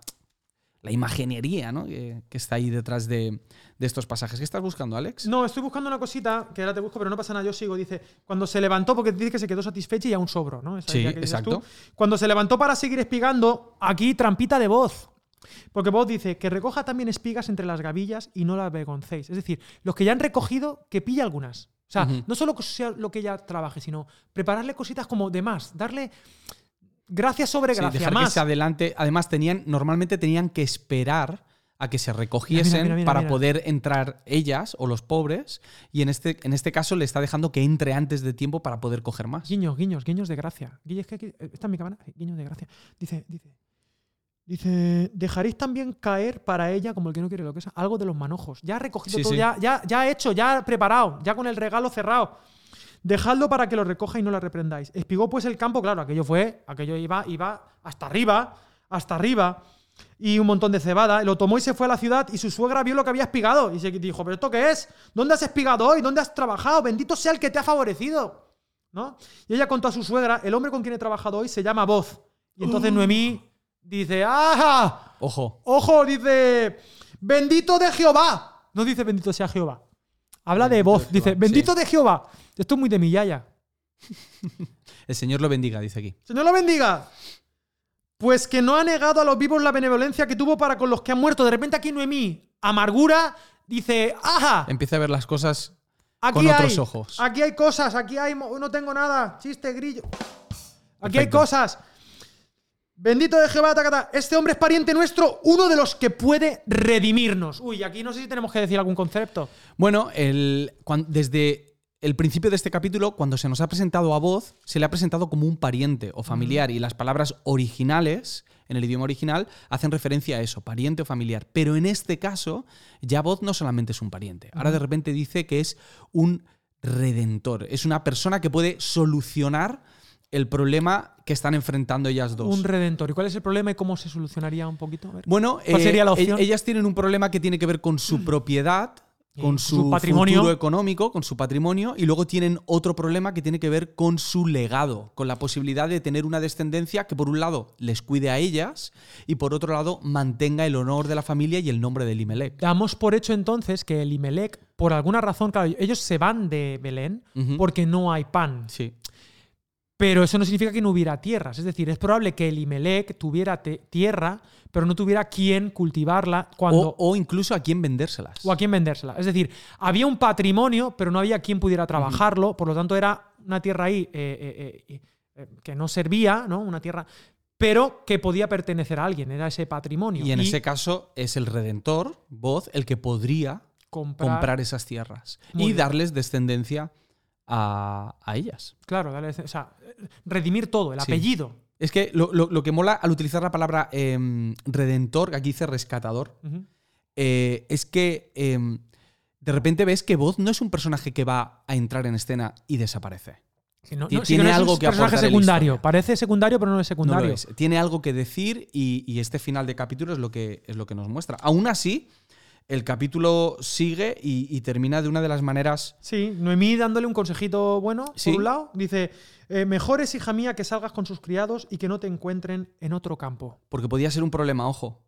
Speaker 2: La imaginería ¿no? que, que está ahí detrás de, de estos pasajes. ¿Qué estás buscando, Alex?
Speaker 1: No, estoy buscando una cosita que ahora te busco, pero no pasa nada, yo sigo. Dice, cuando se levantó, porque dice que se quedó satisfecho y aún sobró, ¿no? Esa
Speaker 2: Sí,
Speaker 1: idea que dices
Speaker 2: exacto.
Speaker 1: tú. Cuando se levantó para seguir espigando, aquí trampita de voz. Porque voz dice que recoja también espigas entre las gavillas y no la avergoncéis. Es decir, los que ya han recogido, que pille algunas. O sea, no solo que sea lo que ella trabaje, sino prepararle cositas como de más, darle gracia sobre
Speaker 2: Sí,
Speaker 1: gracia,
Speaker 2: dejar
Speaker 1: más.
Speaker 2: que se adelante. Además, tenían, normalmente tenían que esperar a que se recogiesen
Speaker 1: mira, mira,
Speaker 2: para poder entrar ellas o los pobres. Y en este, en este caso le está dejando que entre antes de tiempo para poder coger más.
Speaker 1: Guiños, guiños, guiños de gracia. Que aquí- está en mi cámara. Guiños de gracia. Dice, dice. Dice, dejaréis también caer para ella, como el que no quiere lo que sea, algo de los manojos. Ya ha recogido
Speaker 2: Sí,
Speaker 1: todo,
Speaker 2: sí.
Speaker 1: Ya, ya, ya hecho, ya preparado, ya con el regalo cerrado. Dejadlo para que lo recoja y no la reprendáis. Espigó pues el campo, claro, aquello fue, aquello iba, iba hasta arriba, hasta arriba, y un montón de cebada. Lo tomó y se fue a la ciudad y su suegra vio lo que había espigado y se dijo, ¿pero esto qué es? ¿Dónde has espigado hoy? ¿Dónde has trabajado? Bendito sea el que te ha favorecido. ¿No? Y ella contó a su suegra, el hombre con quien he trabajado hoy se llama Voz. Y entonces Noemí dice, ¡ah!
Speaker 2: Ojo.
Speaker 1: Ojo, dice, bendito de Jehová. No dice bendito sea Jehová. Habla de voz,
Speaker 2: de Jehová,
Speaker 1: dice, bendito
Speaker 2: sí.
Speaker 1: de Jehová. Esto es muy de mi yaya.
Speaker 2: El Señor lo bendiga, dice aquí.
Speaker 1: Señor lo bendiga. Pues que no ha negado a los vivos la benevolencia que tuvo para con los que han muerto. De repente aquí Noemí, amargura, dice, ¡ajá!
Speaker 2: Empieza a ver las cosas
Speaker 1: Aquí
Speaker 2: con otros
Speaker 1: hay,
Speaker 2: ojos.
Speaker 1: Aquí hay cosas, aquí hay. No tengo nada. Chiste, grillo. Aquí hay cosas. Bendito de Jehová, tacata. Este hombre es pariente nuestro, uno de los que puede redimirnos. Uy, aquí no sé si tenemos que decir algún concepto.
Speaker 2: Bueno, el, desde el principio de este capítulo, cuando se nos ha presentado a voz, se le ha presentado como un pariente o familiar y las palabras originales, en el idioma original, hacen referencia a eso, pariente o familiar. Pero en este caso, ya voz no solamente es un pariente, ahora de repente dice que es un redentor, es una persona que puede solucionar el problema que están enfrentando ellas dos.
Speaker 1: Un redentor. ¿Y cuál es el problema y cómo se solucionaría un poquito? A ver.
Speaker 2: Bueno,
Speaker 1: ¿Cuál
Speaker 2: eh,
Speaker 1: sería la opción?
Speaker 2: e- ellas tienen un problema que tiene que ver con su (clears throat) propiedad, con su,
Speaker 1: su patrimonio.
Speaker 2: futuro económico, con su patrimonio, y luego tienen otro problema que tiene que ver con su legado, con la posibilidad de tener una descendencia que por un lado les cuide a ellas y por otro lado mantenga el honor de la familia y el nombre de Elimelech.
Speaker 1: Damos por hecho entonces que Elimelech, por alguna razón, claro, ellos se van de Belén porque no hay pan.
Speaker 2: Sí,
Speaker 1: Pero eso no significa que no hubiera tierras. Es decir, es probable que Elimelech tuviera te- tierra, pero no tuviera quien cultivarla cuando.
Speaker 2: o, o incluso a quién vendérselas.
Speaker 1: o a quién vendérsela. Es decir, había un patrimonio, pero no había quien pudiera trabajarlo, por lo tanto era una tierra ahí eh, eh, eh, que no servía, ¿no? Una tierra, pero que podía pertenecer a alguien, era ese patrimonio.
Speaker 2: y en ese caso es el redentor, voz, el que podría
Speaker 1: comprar,
Speaker 2: comprar esas tierras y
Speaker 1: bien.
Speaker 2: darles descendencia a, a ellas.
Speaker 1: Claro, dale- o sea, redimir todo, el
Speaker 2: Sí.
Speaker 1: apellido.
Speaker 2: Es que lo, lo- lo que mola al utilizar la palabra em, redentor, que aquí dice rescatador, eh, es que em, de repente ves que Voz no es un personaje que va a entrar en escena y desaparece.
Speaker 1: No- sí
Speaker 2: tiene
Speaker 1: no es un
Speaker 2: algo que
Speaker 1: personaje secundario. Parece secundario, pero no es secundario.
Speaker 2: lo es. Tiene algo que decir y, y este final de capítulo es lo que, es lo que nos muestra. Aún así, el capítulo sigue y, y termina de una de las maneras
Speaker 1: Sí, Noemí dándole un consejito bueno,
Speaker 2: Sí.
Speaker 1: por un lado. Dice, eh, mejor es, hija mía, que salgas con sus criados y que no te encuentren en otro campo.
Speaker 2: Porque podía ser un problema, ojo.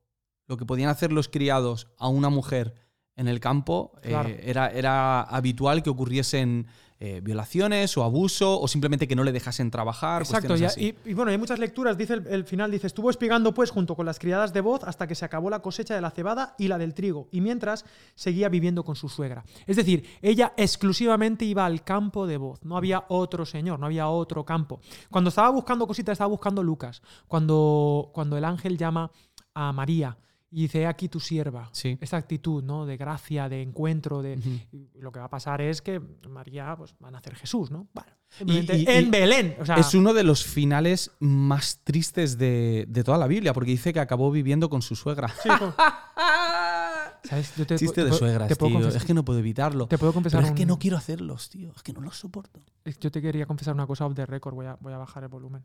Speaker 2: Lo que podían hacer los criados a una mujer en el campo, eh, era, era habitual que ocurriesen eh, violaciones o abuso o simplemente que no le dejasen trabajar.
Speaker 1: Exacto,
Speaker 2: cuestiones
Speaker 1: ya-
Speaker 2: así.
Speaker 1: y, y bueno, hay muchas lecturas, dice el, el final, dice, estuvo espigando pues junto con las criadas de voz hasta que se acabó la cosecha de la cebada y la del trigo, y mientras seguía viviendo con su suegra. Es decir, ella exclusivamente iba al campo de voz, no había otro señor, no había otro campo. Cuando estaba buscando cositas, estaba buscando Lucas, cuando, cuando el ángel llama a María y dice, "He aquí tu sierva.
Speaker 2: Sí.
Speaker 1: Esta actitud, ¿no? De gracia, de encuentro, de...
Speaker 2: Ujú.
Speaker 1: y Lo que va a pasar es que María, pues, va a nacer Jesús, ¿no? Bueno,
Speaker 2: Y- y-
Speaker 1: en
Speaker 2: y
Speaker 1: Belén. O sea,
Speaker 2: Es uno de los finales más tristes de, de toda la Biblia, porque dice que acabó viviendo con su suegra.
Speaker 1: Sí, con- (laughs) ¿Sabes? Yo te,
Speaker 2: Chiste
Speaker 1: te
Speaker 2: de suegras,
Speaker 1: te
Speaker 2: tío. Es que no puedo evitarlo.
Speaker 1: te puedo confesar
Speaker 2: Pero es que
Speaker 1: un-
Speaker 2: no quiero hacerlos, tío. Es que no los soporto.
Speaker 1: Yo te quería confesar una cosa off the record. Voy a, voy a bajar el volumen.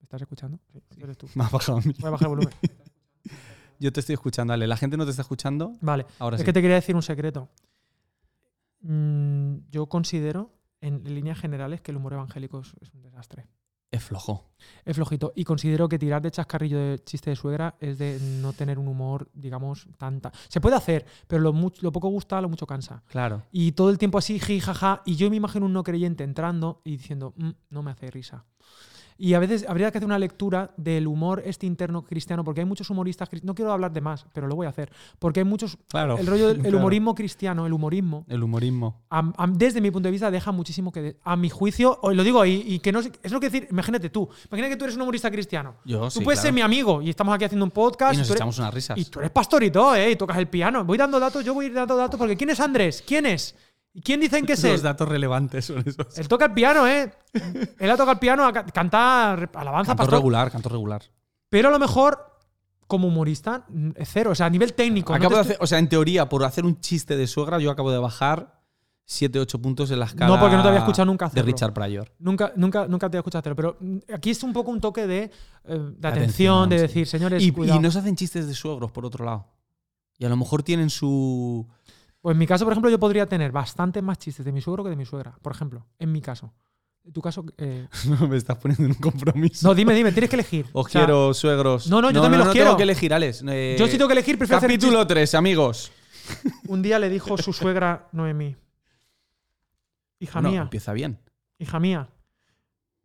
Speaker 1: ¿Me estás escuchando? Sí, eres tú. (laughs)
Speaker 2: Me ha bajado.
Speaker 1: Voy a bajar el volumen. (laughs)
Speaker 2: Yo te estoy escuchando, Ale. ¿La gente no te está escuchando?
Speaker 1: Vale.
Speaker 2: Ahora
Speaker 1: es
Speaker 2: sí.
Speaker 1: que te quería decir un secreto. Mm, yo considero, en líneas generales, que el humor evangélico es, es un desastre.
Speaker 2: Es flojo.
Speaker 1: Es flojito. Y considero que tirar de chascarrillo de chiste de suegra es de no tener un humor, digamos, tanta. Se puede hacer, pero lo, poco gusta, lo mucho cansa.
Speaker 2: Claro.
Speaker 1: Y todo el tiempo así, ji, jaja. Y yo me imagino un no creyente entrando y diciendo, "Mm, no me hace risa. Y a veces habría que hacer una lectura del humor este interno cristiano, porque hay muchos humoristas, no quiero hablar de más, pero lo voy a hacer, porque hay muchos,
Speaker 2: Claro.
Speaker 1: el rollo del (laughs) el
Speaker 2: Claro.
Speaker 1: humorismo cristiano, el humorismo,
Speaker 2: El humorismo.
Speaker 1: am- am- desde mi punto de vista deja muchísimo que, de- a mi juicio, lo digo, y, y que no es lo que decir, imagínate tú, imagínate que tú eres un humorista cristiano,
Speaker 2: Yo
Speaker 1: tú
Speaker 2: sí,
Speaker 1: puedes ser
Speaker 2: claro.
Speaker 1: mi amigo y estamos aquí haciendo un podcast,
Speaker 2: Y nos
Speaker 1: eres-
Speaker 2: echamos unas risas.
Speaker 1: y tú eres pastor y todo, ¿eh? Y tocas el piano. Voy dando datos, yo voy a ir dando datos porque ¿quién es Andrés? ¿Quién es? ¿Y quién dicen que es él?
Speaker 2: Los datos relevantes son esos.
Speaker 1: Él toca el piano, ¿eh? Él ha tocado el piano, canta alabanza,
Speaker 2: Canto
Speaker 1: pastor.
Speaker 2: regular, canto regular.
Speaker 1: Pero a lo mejor, como humorista, es cero. O sea, a nivel técnico. no
Speaker 2: Acabo
Speaker 1: te
Speaker 2: de
Speaker 1: estoy-
Speaker 2: hacer, o sea, en teoría, por hacer un chiste de suegra, yo acabo de bajar 7-8 puntos en la escala.
Speaker 1: No, porque no te había escuchado nunca
Speaker 2: De
Speaker 1: hacerlo.
Speaker 2: Richard Pryor.
Speaker 1: Nunca, nunca, nunca te he escuchado hacerlo. Pero mm, aquí es un poco un toque de, eh, de atención,
Speaker 2: Atención,
Speaker 1: de
Speaker 2: sí.
Speaker 1: decir, señores,
Speaker 2: Y, y no se hacen chistes de suegros, por otro lado. Y a lo mejor tienen su.
Speaker 1: Pues en mi caso, por ejemplo, yo podría tener bastante más chistes de mi suegro que de mi suegra. Por ejemplo, en mi caso. En tu caso. eh, (laughs)
Speaker 2: No, me estás poniendo en un compromiso.
Speaker 1: No, dime, dime, tienes que elegir.
Speaker 2: Os
Speaker 1: O sea,
Speaker 2: quiero, suegros.
Speaker 1: no, no, yo también los
Speaker 2: no
Speaker 1: quiero.
Speaker 2: tengo que elegir, Alex. Eh,
Speaker 1: Yo sí tengo que elegir, prefiero hacer
Speaker 2: Capítulo 3, amigos. (laughs)
Speaker 1: Un día le dijo su suegra Noemí. Hija mía,
Speaker 2: empieza bien.
Speaker 1: hija mía,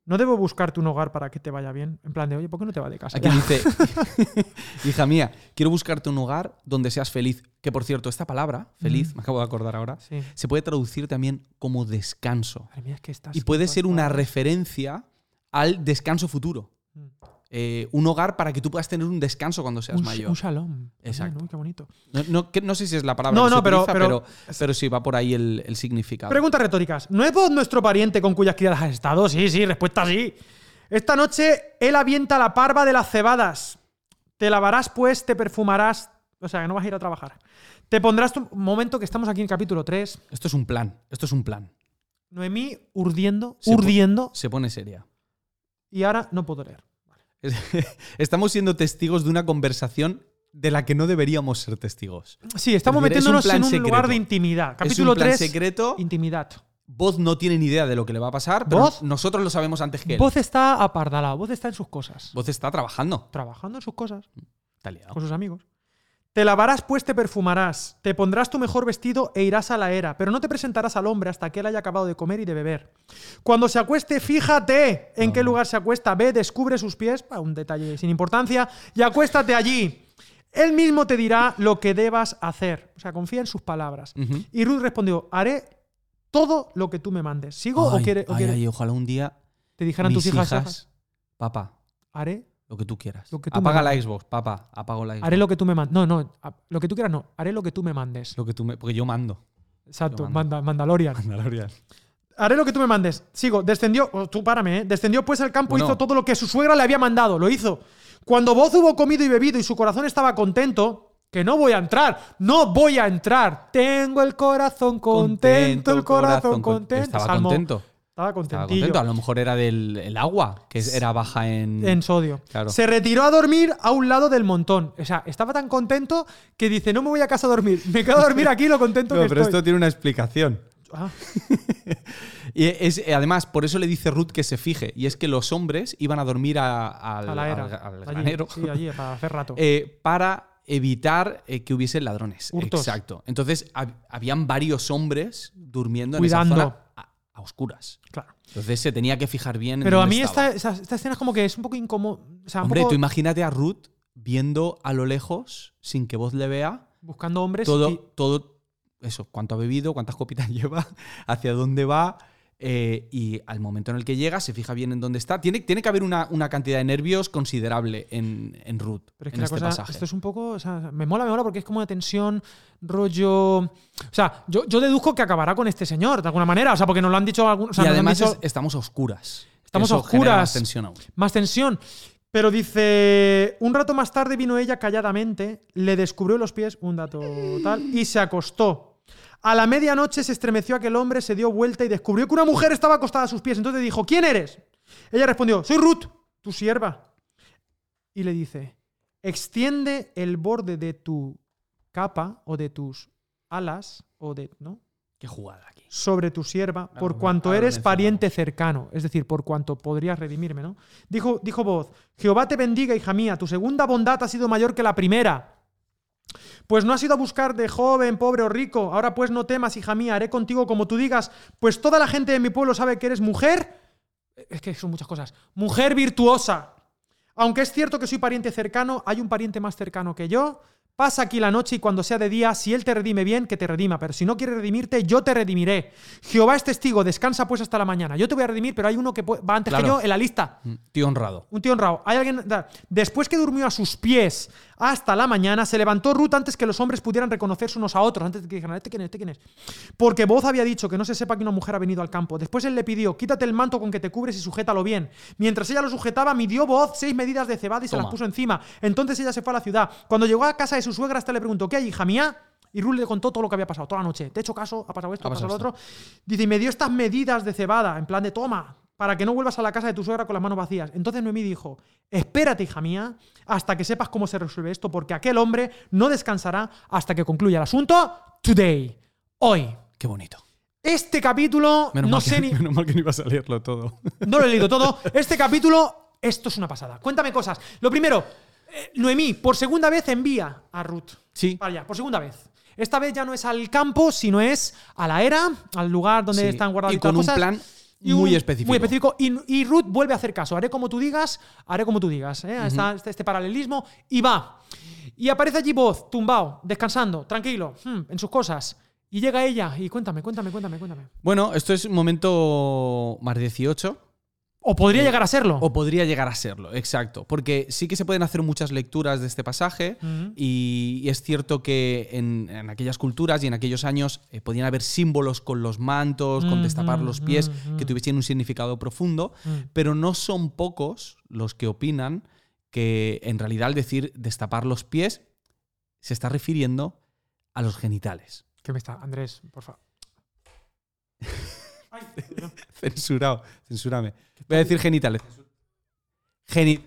Speaker 1: ¿no debo buscarte un hogar para que te vaya bien? En plan de, oye, ¿por qué no te vas de casa?
Speaker 2: Aquí dice, (laughs) (laughs) hija mía, quiero buscarte un hogar donde seas feliz. Que por cierto, esta palabra, feliz,
Speaker 1: Mm.
Speaker 2: me acabo de acordar ahora,
Speaker 1: Sí.
Speaker 2: se puede traducir también como descanso.
Speaker 1: Madre mía, es que estás
Speaker 2: Y puede ser una referencia al descanso futuro. Eh, un hogar para que tú puedas tener un descanso cuando seas
Speaker 1: un,
Speaker 2: mayor.
Speaker 1: un shalom.
Speaker 2: Exacto.
Speaker 1: También, ¿no? Qué bonito.
Speaker 2: No, no- que- no sé si es la palabra
Speaker 1: No,
Speaker 2: que se
Speaker 1: no, pero-
Speaker 2: utiliza,
Speaker 1: pero-
Speaker 2: pero, pero sí, va por ahí el, el significado.
Speaker 1: Preguntas retóricas. ¿No es vos nuestro pariente con cuyas criadas has estado? Sí, sí, respuesta sí. Esta noche él avienta la parva de las cebadas. Te lavarás, pues, te perfumarás. O sea, que no vas a ir a trabajar. Te pondrás tu. Momento que estamos aquí en capítulo 3.
Speaker 2: Esto es un plan. Esto es un plan.
Speaker 1: Noemí urdiendo,
Speaker 2: Se. Se pone seria.
Speaker 1: Y ahora no puedo leer. (laughs)
Speaker 2: Estamos siendo testigos de una conversación de la que no deberíamos ser testigos.
Speaker 1: Sí, estamos
Speaker 2: Es decir, es un
Speaker 1: metiéndonos en un
Speaker 2: secreto.
Speaker 1: lugar de intimidad.
Speaker 2: es
Speaker 1: Capítulo
Speaker 2: un plan
Speaker 1: 3,
Speaker 2: secreto.
Speaker 1: intimidad.
Speaker 2: Voz no tiene ni idea de lo que le va a pasar, pero
Speaker 1: Voz-
Speaker 2: nosotros lo sabemos antes que él.
Speaker 1: Voz está apardalado, Voz está en sus cosas.
Speaker 2: Voz está trabajando.
Speaker 1: Trabajando en sus cosas,
Speaker 2: Está liado.
Speaker 1: con sus amigos. Te lavarás, pues te perfumarás. Te pondrás tu mejor vestido e irás a la era, pero no te presentarás al hombre hasta que él haya acabado de comer y de beber. Cuando se acueste, fíjate en qué lugar se acuesta. Ve, descubre sus pies, un detalle sin importancia, y acuéstate allí. Él mismo te dirá lo que debas hacer. O sea, confía en sus palabras. Y Ruth respondió, haré todo lo que tú me mandes. ¿Sigo o
Speaker 2: Ay,
Speaker 1: quiere, o
Speaker 2: ojalá un día
Speaker 1: te dijeran
Speaker 2: mis
Speaker 1: tus hijas,
Speaker 2: hijas, papá,
Speaker 1: haré,
Speaker 2: lo que tú quieras.
Speaker 1: Lo que tú
Speaker 2: Apaga la. Xbox, papá, apago la Xbox.
Speaker 1: haré lo que tú me mandes. No, no, lo que tú quieras no, haré lo que tú me mandes.
Speaker 2: Lo que tú me- porque yo mando.
Speaker 1: Exacto,
Speaker 2: yo
Speaker 1: manda, Mandalorian. (laughs)
Speaker 2: Mandalorian.
Speaker 1: Haré lo que tú me mandes. Sigo, descendió, oh, tú párame, ¿eh? Descendió pues el campo,
Speaker 2: Bueno.
Speaker 1: hizo todo lo que su suegra le había mandado, lo hizo. Cuando Voz hubo comido y bebido y su corazón estaba contento, que no voy a entrar, no voy a entrar. Tengo el corazón contento, el corazón
Speaker 2: con-
Speaker 1: contento.
Speaker 2: Estaba
Speaker 1: Salmo.
Speaker 2: contento.
Speaker 1: Estaba
Speaker 2: Estaba
Speaker 1: contentillo.
Speaker 2: contento. A lo mejor era del el agua, que era baja en.
Speaker 1: En sodio.
Speaker 2: Claro.
Speaker 1: Se retiró a dormir a un lado del montón. O sea, estaba tan contento que dice, no me voy a casa a dormir. Me quedo a dormir aquí lo contento que estoy.
Speaker 2: tiene una explicación.
Speaker 1: Ah, (laughs)
Speaker 2: Y es, además, por eso le dice Ruth que se fije. Y es que los hombres iban a dormir a- al,
Speaker 1: a la era.
Speaker 2: al- al
Speaker 1: Allí,
Speaker 2: granero
Speaker 1: Sí, allí, para hacer rato.
Speaker 2: eh, para evitar eh, que hubiese ladrones.
Speaker 1: Hurtos.
Speaker 2: Exacto. Entonces hab- habían varios hombres durmiendo
Speaker 1: Cuidando.
Speaker 2: en esa zona oscuras.
Speaker 1: Claro.
Speaker 2: Entonces se tenía que fijar bien en
Speaker 1: Pero a mí esta, esta escena es como que es un poco incómodo. O sea, un
Speaker 2: Hombre,
Speaker 1: poco
Speaker 2: tú imagínate a Ruth viendo a lo lejos, sin que voz le vea,
Speaker 1: buscando hombres.
Speaker 2: todo,
Speaker 1: y-
Speaker 2: todo eso, cuánto ha bebido, cuántas copitas (laughs) lleva, hacia dónde va. Eh, y al momento en el que llega, se fija bien en dónde está. Tiene, tiene que haber una, una cantidad de nervios considerable en, en Ruth.
Speaker 1: Pero es que
Speaker 2: en
Speaker 1: la
Speaker 2: este
Speaker 1: cosa,
Speaker 2: pasaje.
Speaker 1: esto es un poco, o sea, me mola, me mola porque es como una tensión, rollo... O sea, yo, yo deduzco que acabará con este señor, de alguna manera, o sea, porque nos lo han dicho algunos... O sea,
Speaker 2: y además
Speaker 1: dicho
Speaker 2: es- estamos a oscuras.
Speaker 1: Estamos
Speaker 2: Eso
Speaker 1: a oscuras.
Speaker 2: más tensión aún.
Speaker 1: más tensión. Pero dice, un rato más tarde vino ella calladamente, le descubrió los pies, un dato tal, y se acostó. A la medianoche se estremeció aquel hombre, se dio vuelta y descubrió que una mujer estaba acostada a sus pies. Entonces dijo, ¿quién eres? Ella respondió, soy Ruth, tu sierva. Y le dice, extiende el borde de tu capa o de tus alas o de, ¿no?
Speaker 2: Qué jugada aquí.
Speaker 1: sobre tu sierva, por cuanto eres pariente cercano, es decir, por cuanto podrías redimirme, ¿no? Dijo, dijo voz, Jehová te bendiga, hija mía, tu segunda bondad ha sido mayor que la primera. Pues no has ido a buscar de joven, pobre o rico, ahora pues no temas, hija mía, haré contigo como tú digas, pues toda la gente de mi pueblo sabe que eres mujer, es que son muchas cosas, mujer virtuosa. Aunque es cierto que soy pariente cercano, hay un pariente más cercano que yo. Pasa aquí la noche y cuando sea de día, si él te redime bien, que te redima. Pero si no quiere redimirte, yo te redimiré. Jehová es testigo, descansa pues hasta la mañana. Yo te voy a redimir, pero hay uno que va antes que yo en la lista.
Speaker 2: Mm, Tío honrado.
Speaker 1: Un tío honrado. Hay alguien. Después que durmió a sus pies hasta la mañana, se levantó Ruth antes que los hombres pudieran reconocerse unos a otros, antes de que dijeran, ¿este quién es? ¿Este quién es? Porque voz había dicho que no se sepa que una mujer ha venido al campo. Después él le pidió, quítate el manto con que te cubres y sujétalo bien. Mientras ella lo sujetaba, midió voz seis medidas de cebada y se las puso encima. Entonces ella se fue a la ciudad. Cuando llegó a casa de su suegra, esta le preguntó, ¿qué hay, hija mía? Y Ruth le contó todo lo que había pasado, toda la noche. Te he hecho caso, ha pasado esto,
Speaker 2: Ha
Speaker 1: ha pasado lo otro. Dice, y me dio estas medidas de cebada, en plan de toma, para que no vuelvas a la casa de tu suegra con las manos vacías. Entonces Noemí dijo, espérate, hija mía, hasta que sepas cómo se resuelve esto, porque aquel hombre no descansará hasta que concluya el asunto today, hoy.
Speaker 2: Qué bonito.
Speaker 1: Este capítulo,
Speaker 2: Menos,
Speaker 1: no sé
Speaker 2: que, (laughs)
Speaker 1: ni...
Speaker 2: menos mal que no ibas a leerlo todo. (laughs)
Speaker 1: No lo he leído todo. Este capítulo, esto es una pasada. Cuéntame cosas. Lo primero, eh, Noemí, por segunda vez envía a Ruth.
Speaker 2: Sí.
Speaker 1: Para allá, por segunda vez. Esta vez ya no es al campo, sino es a la era, al lugar donde
Speaker 2: Sí.
Speaker 1: están guardadas
Speaker 2: Y con un
Speaker 1: las cosas.
Speaker 2: plan
Speaker 1: Y un-
Speaker 2: muy específico.
Speaker 1: Muy específico. Y, y Ruth vuelve a hacer caso. Haré como tú digas, haré como tú digas. ¿eh? Está este, este paralelismo. Y va. Y aparece allí voz, tumbado, descansando, tranquilo, hmm, en sus cosas. Y llega ella y cuéntame, cuéntame, cuéntame, cuéntame.
Speaker 2: Bueno, esto es momento más 18.
Speaker 1: O podría llegar a serlo.
Speaker 2: O podría llegar a serlo, exacto. Porque sí que se pueden hacer muchas lecturas de este pasaje. Y, y es cierto que en, en aquellas culturas y en aquellos años eh, podían haber símbolos con los mantos, con destapar los pies, que tuviesen un significado profundo.
Speaker 1: Mm.
Speaker 2: Pero no son pocos los que opinan que en realidad al decir destapar los pies se está refiriendo a los genitales.
Speaker 1: ¿Qué me está? Andrés, por favor. (laughs) (laughs)
Speaker 2: Censurado, censúrame. Voy a decir genitales. Geni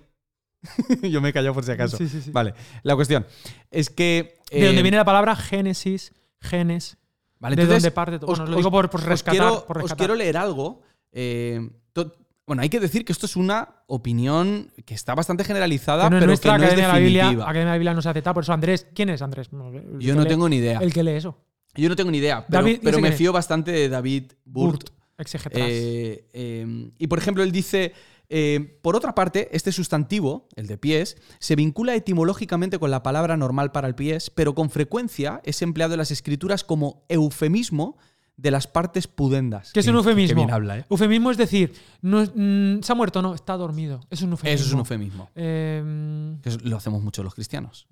Speaker 2: (laughs) Yo me he callado por si acaso.
Speaker 1: Sí, sí, sí.
Speaker 2: Vale, la cuestión es que...
Speaker 1: De
Speaker 2: eh,
Speaker 1: donde viene la palabra génesis, genes.
Speaker 2: Vale,
Speaker 1: de
Speaker 2: entonces,
Speaker 1: dónde parte todo.
Speaker 2: os-
Speaker 1: Bueno, lo digo por, por rescatar.
Speaker 2: quiero,
Speaker 1: por
Speaker 2: os quiero leer algo. eh, to- bueno, hay que decir que esto es una opinión que está bastante generalizada,
Speaker 1: que no es
Speaker 2: pero
Speaker 1: nuestra
Speaker 2: que no es
Speaker 1: Academia de la Biblia.
Speaker 2: definitiva.
Speaker 1: Academia de la Biblia no se acepta. Por eso, Andrés, ¿quién es Andrés? El
Speaker 2: Yo no
Speaker 1: lee-
Speaker 2: tengo ni idea.
Speaker 1: El que lee eso.
Speaker 2: Yo no tengo ni idea, pero,
Speaker 1: David,
Speaker 2: pero
Speaker 1: dice
Speaker 2: me fío bastante de David Burt.
Speaker 1: Exégetas.
Speaker 2: Eh, eh, y por ejemplo, él dice, eh, por otra parte, este sustantivo, el de pies, se vincula etimológicamente con la palabra normal para el pies, pero con frecuencia es empleado en las escrituras como eufemismo de las partes pudendas.
Speaker 1: ¿Qué es un eufemismo?
Speaker 2: qué bien habla, ¿eh?
Speaker 1: Eufemismo es decir, no mm, se ha muerto, no, está dormido. Es un eufemismo.
Speaker 2: Eso es un eufemismo.
Speaker 1: Eh,
Speaker 2: Que eso lo hacemos mucho los cristianos.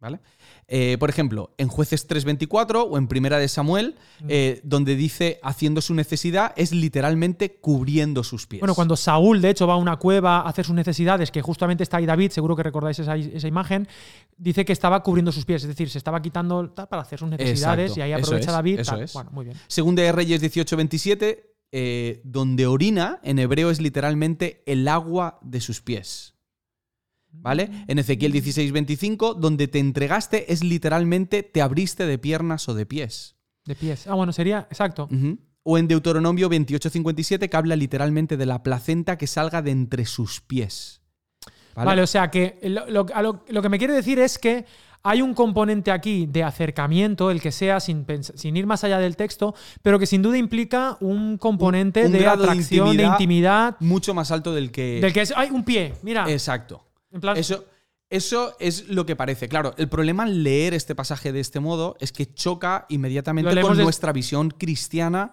Speaker 2: ¿Vale? Eh, por ejemplo, en Jueces 3.24 o en Primera de Samuel, eh, donde dice haciendo su necesidad, es literalmente cubriendo sus pies.
Speaker 1: Bueno, cuando Saúl, de hecho, va a una cueva a hacer sus necesidades, que justamente está ahí David, seguro que recordáis esa, esa imagen, dice que estaba cubriendo sus pies, es decir, se estaba quitando para hacer sus necesidades
Speaker 2: Exacto,
Speaker 1: y ahí
Speaker 2: eso
Speaker 1: aprovecha
Speaker 2: es,
Speaker 1: David.
Speaker 2: eso es.
Speaker 1: Bueno, muy bien.
Speaker 2: Segunda de Reyes 18:27, eh, donde orina, en hebreo es literalmente el agua de sus pies. ¿Vale? En Ezequiel 16:25, donde te entregaste es literalmente te abriste de piernas o de pies.
Speaker 1: De pies. Ah, bueno, sería, exacto.
Speaker 2: O en Deuteronomio 28:57, que habla literalmente de la placenta que salga de entre sus pies.
Speaker 1: Vale, o sea que lo, lo- a lo- lo que me quiere decir es que hay un componente aquí de acercamiento, el que sea, sin, sin ir más allá del texto, pero que sin duda implica un componente
Speaker 2: un
Speaker 1: de atracción, de
Speaker 2: intimidad
Speaker 1: intimidad,
Speaker 2: Mucho más alto del que.
Speaker 1: del que es, ¡ay, un pie! Mira,
Speaker 2: Exacto.
Speaker 1: en plan,
Speaker 2: Eso, eso es lo que parece. Claro, el problema al leer este pasaje de este modo es que choca inmediatamente con nuestra visión cristiana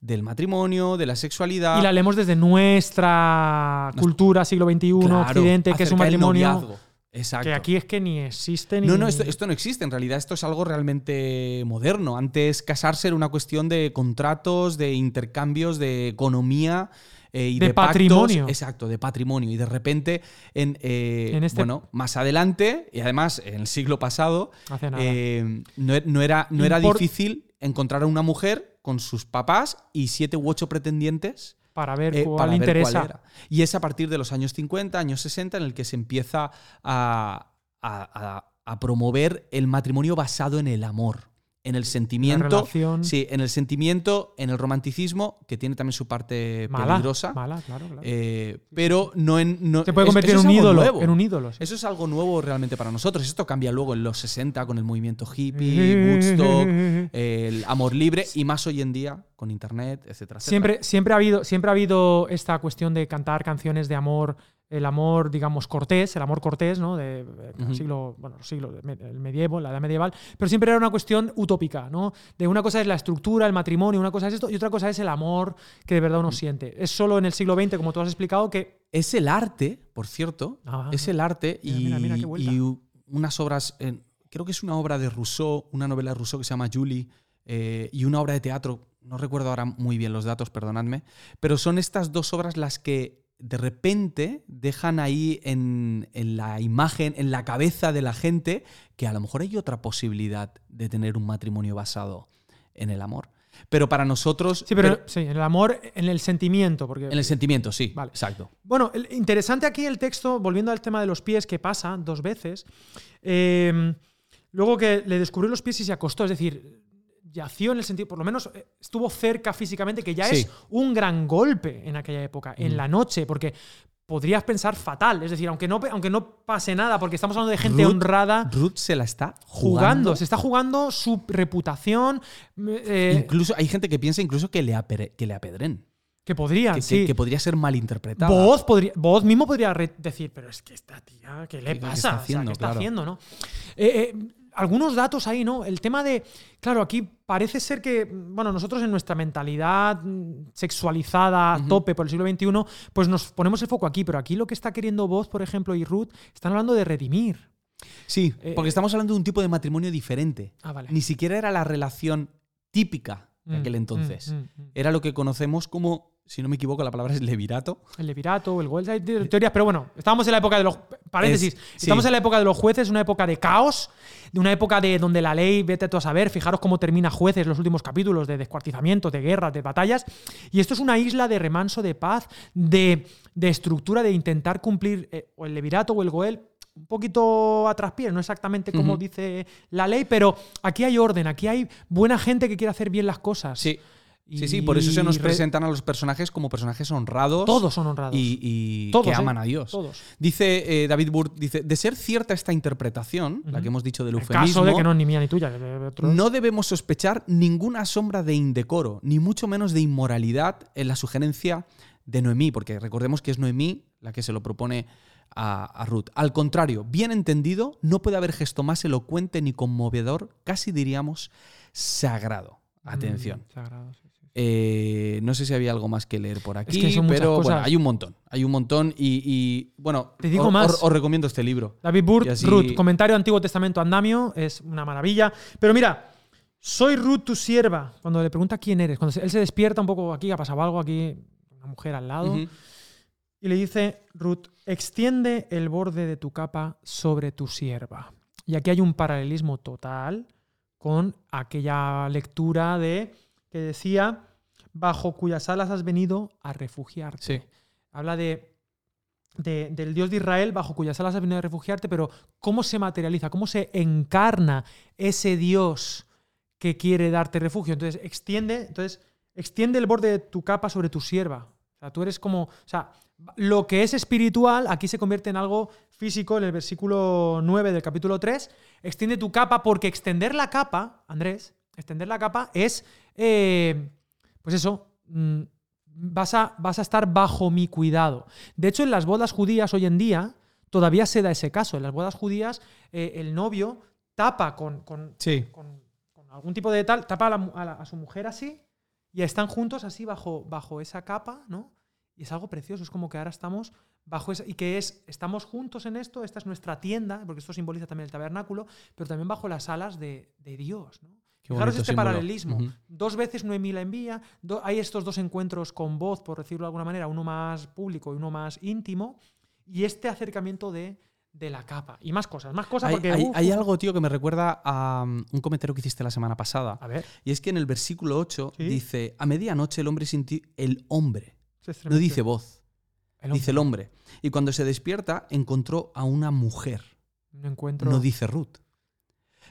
Speaker 2: del matrimonio, de la sexualidad.
Speaker 1: y la leemos desde nuestra cultura, siglo XXI,
Speaker 2: Claro,
Speaker 1: Occidente, que es un matrimonio.
Speaker 2: Exacto.
Speaker 1: que aquí es que ni existe ni...
Speaker 2: No, no, esto, esto no existe. En realidad, esto es algo realmente moderno. Antes, casarse era una cuestión de contratos, de intercambios, de economía. eh, y
Speaker 1: De
Speaker 2: de, pactos.
Speaker 1: patrimonio.
Speaker 2: Exacto, de patrimonio. Y de repente, en, eh,
Speaker 1: En este-
Speaker 2: bueno, más adelante, y además en el siglo pasado, eh, no, e- no era, no era difícil encontrar a una mujer con sus papás y siete u ocho pretendientes
Speaker 1: para ver
Speaker 2: eh, ver
Speaker 1: interesa.
Speaker 2: cuál era. Y es a partir de los años 50, años 60, en el que se empieza a, a- a- a promover el matrimonio basado en el amor, en el sentimiento. Sí, en el sentimiento, en el romanticismo, que tiene también su parte
Speaker 1: mala,
Speaker 2: peligrosa.
Speaker 1: mala, claro, claro.
Speaker 2: eh, pero no en. no-
Speaker 1: Se puede convertir en un ídolo,
Speaker 2: nuevo.
Speaker 1: en un ídolo. sí.
Speaker 2: Eso es algo nuevo realmente para nosotros. Esto cambia luego en los 60 con el movimiento hippie, Woodstock, el amor libre y más hoy en día con internet, etcétera, etcétera.
Speaker 1: Siempre, siempre, ha habido, siempre ha habido esta cuestión de cantar canciones de amor, el amor, digamos, cortés, el amor cortés, ¿no? De, eh, siglo, bueno, siglo, el medievo, la edad medieval, pero siempre era una cuestión utópica, ¿no? De una cosa es la estructura, el matrimonio, una cosa es esto, y otra cosa es el amor que de verdad uno siente. Es solo en el siglo XX, como tú has explicado, que
Speaker 2: Es el arte, por cierto,
Speaker 1: Ah,
Speaker 2: es el arte y,
Speaker 1: Mira, mira,
Speaker 2: y unas obras, eh, creo que es una obra de Rousseau, una novela de Rousseau que se llama Julie, eh, y una obra de teatro, no recuerdo ahora muy bien los datos, perdonadme, pero son estas dos obras las que de repente dejan ahí en, en la imagen, en la cabeza de la gente, que a lo mejor hay otra posibilidad de tener un matrimonio basado en el amor. Pero para nosotros...
Speaker 1: Sí, pero, sí, en el amor, en el sentimiento. Porque,
Speaker 2: en el sentimiento, sí.
Speaker 1: Vale.
Speaker 2: Exacto.
Speaker 1: Bueno, interesante aquí el texto, volviendo al tema de los pies, que pasa dos veces. eh, luego que le descubrió los pies y se acostó, es decir, yació en el sentido, por lo menos eh, estuvo cerca físicamente, que ya
Speaker 2: Sí.
Speaker 1: es un gran golpe en aquella época, en
Speaker 2: Mm.
Speaker 1: la noche, porque podrías pensar fatal, es decir, aunque no, aunque no pase nada, porque estamos hablando de gente
Speaker 2: Ruth-
Speaker 1: honrada.
Speaker 2: Ruth se la está
Speaker 1: Jugando,
Speaker 2: jugando.
Speaker 1: se está jugando su reputación, eh,
Speaker 2: Incluso hay gente que piensa incluso que le, apere- que le apedren.
Speaker 1: que
Speaker 2: que-
Speaker 1: sí.
Speaker 2: que podría ser malinterpretada.
Speaker 1: Podría, voz mismo podría decir, pero es que esta tía, ¿qué le
Speaker 2: ¿Qué- qué
Speaker 1: pasa? O sea? ¿qué está
Speaker 2: Claro.
Speaker 1: haciendo, no? Eh, eh, algunos datos ahí, ¿no? El tema de, claro, aquí parece ser que, bueno, nosotros en nuestra mentalidad sexualizada a tope por el siglo XXI, pues nos ponemos el foco aquí, pero aquí lo que está queriendo Voz, por ejemplo, y Ruth, están hablando de redimir.
Speaker 2: Sí,
Speaker 1: Eh,
Speaker 2: porque estamos hablando de un tipo de matrimonio diferente.
Speaker 1: Ah, vale.
Speaker 2: Ni siquiera era la relación típica de
Speaker 1: Mm,
Speaker 2: aquel entonces.
Speaker 1: mm, mm, mm.
Speaker 2: Era lo que conocemos como, si no me equivoco, la palabra es levirato.
Speaker 1: El levirato, el gol, hay te- teorías, pero bueno, estábamos en la época de los. Paréntesis,
Speaker 2: Es- sí.
Speaker 1: estamos en la época de los jueces, una época de caos, de una época de donde la ley, vete tú a saber, fijaros cómo termina jueces los últimos capítulos de descuartizamiento, de guerras, de batallas. Y esto es una isla de remanso, de paz, de, de estructura, de intentar cumplir eh, o el levirato o el goel. Un poquito a traspiés, no exactamente como dice la ley, pero aquí hay orden, aquí hay buena gente que quiere hacer bien las cosas.
Speaker 2: Sí, sí, sí. Por eso se nos presentan a los personajes como personajes honrados.
Speaker 1: Todos son honrados.
Speaker 2: Y, y
Speaker 1: Todos,
Speaker 2: que
Speaker 1: ¿eh?
Speaker 2: aman a Dios.
Speaker 1: Todos.
Speaker 2: Dice eh, David Burt, dice, de ser cierta esta interpretación, la que hemos dicho del eufemismo,
Speaker 1: caso de que no es ni mía ni tuya. de
Speaker 2: no debemos sospechar ninguna sombra de indecoro, ni mucho menos de inmoralidad en la sugerencia de Noemí, porque recordemos que es Noemí la que se lo propone a, a Ruth. Al contrario, bien entendido, no puede haber gesto más elocuente ni conmovedor, casi diríamos sagrado. Atención.
Speaker 1: Mm, sagrado, sí, sí.
Speaker 2: Eh, no sé si había algo más que leer por aquí,
Speaker 1: que son muchas
Speaker 2: pero bueno, hay un montón. Hay un montón y, y, bueno,
Speaker 1: Te digo
Speaker 2: os-
Speaker 1: más.
Speaker 2: os- os recomiendo este libro.
Speaker 1: David Burt,
Speaker 2: así-
Speaker 1: Ruth, comentario Antiguo Testamento Andamio, es una maravilla. Pero mira, soy Ruth tu sierva. Cuando le pregunta quién eres, cuando él se despierta un poco aquí, ha pasado algo aquí, una mujer al lado, y le dice, Ruth, extiende el borde de tu capa sobre tu sierva. Y aquí hay un paralelismo total con aquella lectura de que decía, bajo cuyas alas has venido a refugiarte.
Speaker 2: Sí.
Speaker 1: Habla de, de- del Dios de Israel bajo cuyas alas has venido a refugiarte, pero ¿cómo se materializa? ¿Cómo se encarna ese Dios que quiere darte refugio? Entonces, extiende, entonces, extiende el borde de tu capa sobre tu sierva. O sea, tú eres como, o sea, lo que es espiritual aquí se convierte en algo físico en el versículo 9 del capítulo 3. Extiende tu capa porque extender la capa, Andrés, extender la capa es, eh, pues eso, mm, vas a, vas a estar bajo mi cuidado. De hecho, en las bodas judías hoy en día todavía se da ese caso. En las bodas judías eh, el novio tapa con, con,
Speaker 2: Sí.
Speaker 1: con- con algún tipo de tal, tapa a, la mu- a la- a su mujer así y están juntos así bajo, bajo esa capa, ¿no? Y es algo precioso, es como que ahora estamos bajo esa, y que es, estamos juntos en esto, esta es nuestra tienda, porque esto simboliza también el tabernáculo, pero también bajo las alas de, de Dios, ¿no? Fijaros este
Speaker 2: símbolo.
Speaker 1: paralelismo. Dos veces Noemí la envía, do- hay estos dos encuentros con voz, por decirlo de alguna manera, uno más público y uno más íntimo, y este acercamiento de, de la capa. Y más cosas, más cosas
Speaker 2: Hay,
Speaker 1: porque...
Speaker 2: hay- algo, tío, que me recuerda a um, un comentario que hiciste la semana pasada.
Speaker 1: A ver,
Speaker 2: Y es que en el versículo 8
Speaker 1: Sí.
Speaker 2: dice, a medianoche el hombre sintió, el hombre, no dice voz,
Speaker 1: El
Speaker 2: dice el hombre. Y cuando se despierta encontró a una mujer,
Speaker 1: Un encuentro...
Speaker 2: no dice Ruth.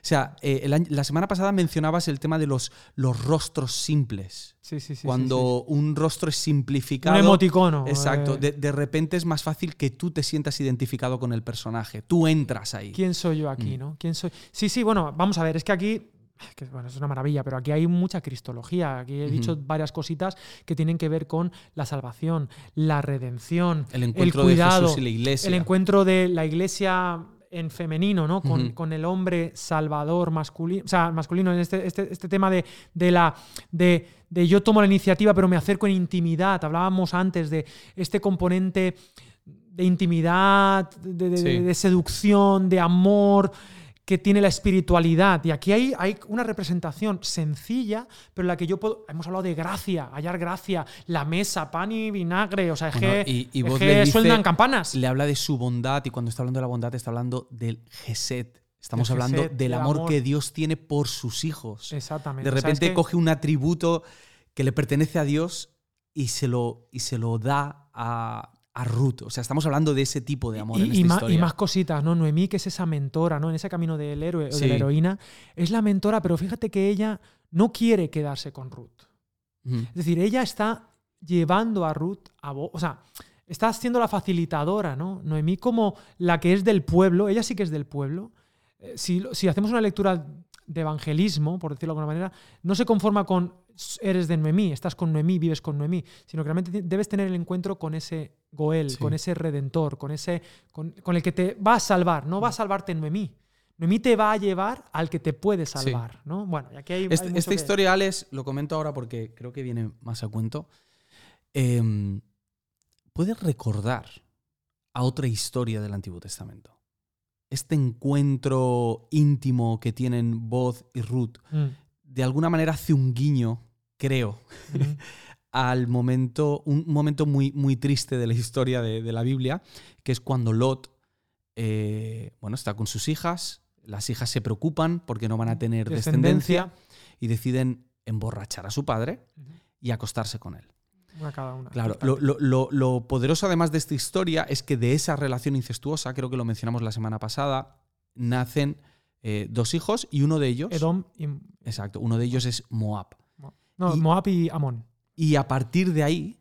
Speaker 2: O sea, eh, el la semana pasada mencionabas el tema de los, los rostros simples.
Speaker 1: Sí, sí, sí, sí,
Speaker 2: cuando un rostro es simplificado.
Speaker 1: Un emoticono.
Speaker 2: Exacto.
Speaker 1: eh,
Speaker 2: De, de repente es más fácil que tú te sientas identificado con el personaje. Tú entras ahí.
Speaker 1: ¿Quién soy yo aquí,
Speaker 2: Mm.
Speaker 1: no? ¿Quién soy? Sí, sí, bueno, vamos a ver, es que aquí... que, bueno, es una maravilla, pero aquí hay mucha cristología. Aquí he dicho varias cositas que tienen que ver con la salvación, la redención,
Speaker 2: El encuentro
Speaker 1: cuidado,
Speaker 2: de Jesús y la iglesia.
Speaker 1: el encuentro de la iglesia en femenino, ¿no? Con, con el hombre salvador masculino, o sea, masculino, en este, este, este tema de, de la de, de yo tomo la iniciativa, pero me acerco en intimidad. Hablábamos antes de este componente de intimidad, de, de-
Speaker 2: Sí.
Speaker 1: de seducción, de amor que tiene la espiritualidad. Y aquí hay, hay una representación sencilla, pero en la que yo puedo. Hemos hablado de gracia, hallar gracia, la mesa, pan y vinagre. O sea, es
Speaker 2: Bueno,
Speaker 1: que,
Speaker 2: y- le dice-
Speaker 1: campanas.
Speaker 2: Le habla de su bondad y cuando está hablando de la bondad está hablando del Geset. Estamos
Speaker 1: Del
Speaker 2: hablando del amor,
Speaker 1: amor.
Speaker 2: que Dios tiene por sus hijos.
Speaker 1: Exactamente.
Speaker 2: De
Speaker 1: O sea, es
Speaker 2: repente
Speaker 1: que-
Speaker 2: coge un atributo que le pertenece a Dios y se lo, y se lo da a, a Ruth. O sea, estamos hablando de ese tipo de amor
Speaker 1: y,
Speaker 2: en
Speaker 1: y
Speaker 2: esta
Speaker 1: más,
Speaker 2: historia.
Speaker 1: y más cositas, ¿no? Noemí, que es esa mentora, ¿no? En ese camino del héroe o
Speaker 2: Sí.
Speaker 1: de la heroína, es la mentora, pero fíjate que ella no quiere quedarse con Ruth. Es decir, ella está llevando a Ruth a O sea, está siendo la facilitadora, ¿no? Noemí como la que es del pueblo, ella sí que es del pueblo. Eh, Si, si hacemos una lectura de evangelismo, por decirlo de alguna manera, no se conforma con eres de Noemí, estás con Noemí, vives con Noemí, sino que realmente debes tener el encuentro con ese Goel,
Speaker 2: Sí.
Speaker 1: con ese redentor, con ese con, con el que te va a salvar, no va a salvarte Noemí. Noemí te va a llevar al que te puede salvar, ¿no? Bueno, y aquí hay,
Speaker 2: Este-
Speaker 1: hay mucho
Speaker 2: esta
Speaker 1: que-
Speaker 2: historia, Alex, lo comento ahora porque creo que viene más a cuento. Em, ¿Puedes recordar a otra historia del Antiguo Testamento? Este encuentro íntimo que tienen Boz y Ruth,
Speaker 1: Mm,
Speaker 2: de alguna manera hace un guiño, creo,
Speaker 1: mm. (laughs)
Speaker 2: al momento, un momento muy, muy triste de la historia de, de la Biblia, que es cuando Lot eh, bueno, está con sus hijas, las hijas se preocupan porque no van a tener descendencia, y deciden emborrachar a su padre y acostarse con él.
Speaker 1: Una cada una.
Speaker 2: Claro, lo, lo- lo- lo poderoso además de esta historia es que de esa relación incestuosa, creo que lo mencionamos la semana pasada, nacen eh, dos hijos y uno de ellos,
Speaker 1: Edom y.
Speaker 2: exacto, uno de ellos es Moab.
Speaker 1: No,
Speaker 2: Y-
Speaker 1: Moab y Amón.
Speaker 2: Y a partir de ahí,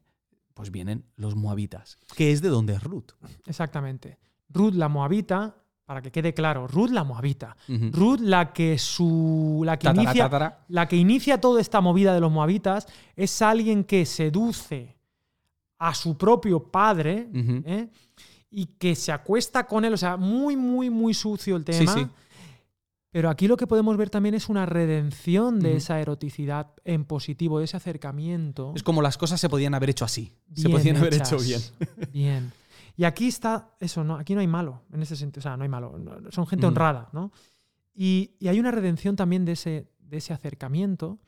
Speaker 2: pues vienen los moabitas, que es de donde es Ruth.
Speaker 1: Exactamente. Ruth la Moabita, para que quede claro, Ruth la Moabita. Ruth la que su. la que
Speaker 2: Tatara,
Speaker 1: inicia.
Speaker 2: tatara.
Speaker 1: La que inicia toda esta movida de los moabitas es alguien que seduce a su propio padre. ¿eh? y que se acuesta con él. O sea, muy, muy, muy sucio el
Speaker 2: Sí,
Speaker 1: tema.
Speaker 2: sí.
Speaker 1: Pero aquí lo que podemos ver también es una redención de esa eroticidad en positivo, de ese acercamiento.
Speaker 2: Es como las cosas se podían haber hecho así. se podían haber hecho bien. (laughs)
Speaker 1: Bien. Y aquí está eso, ¿no? Aquí no hay malo, en ese sentido. O sea, no hay malo. Son gente
Speaker 2: Mm.
Speaker 1: honrada, ¿no? Y, y hay una redención también de ese, de ese acercamiento.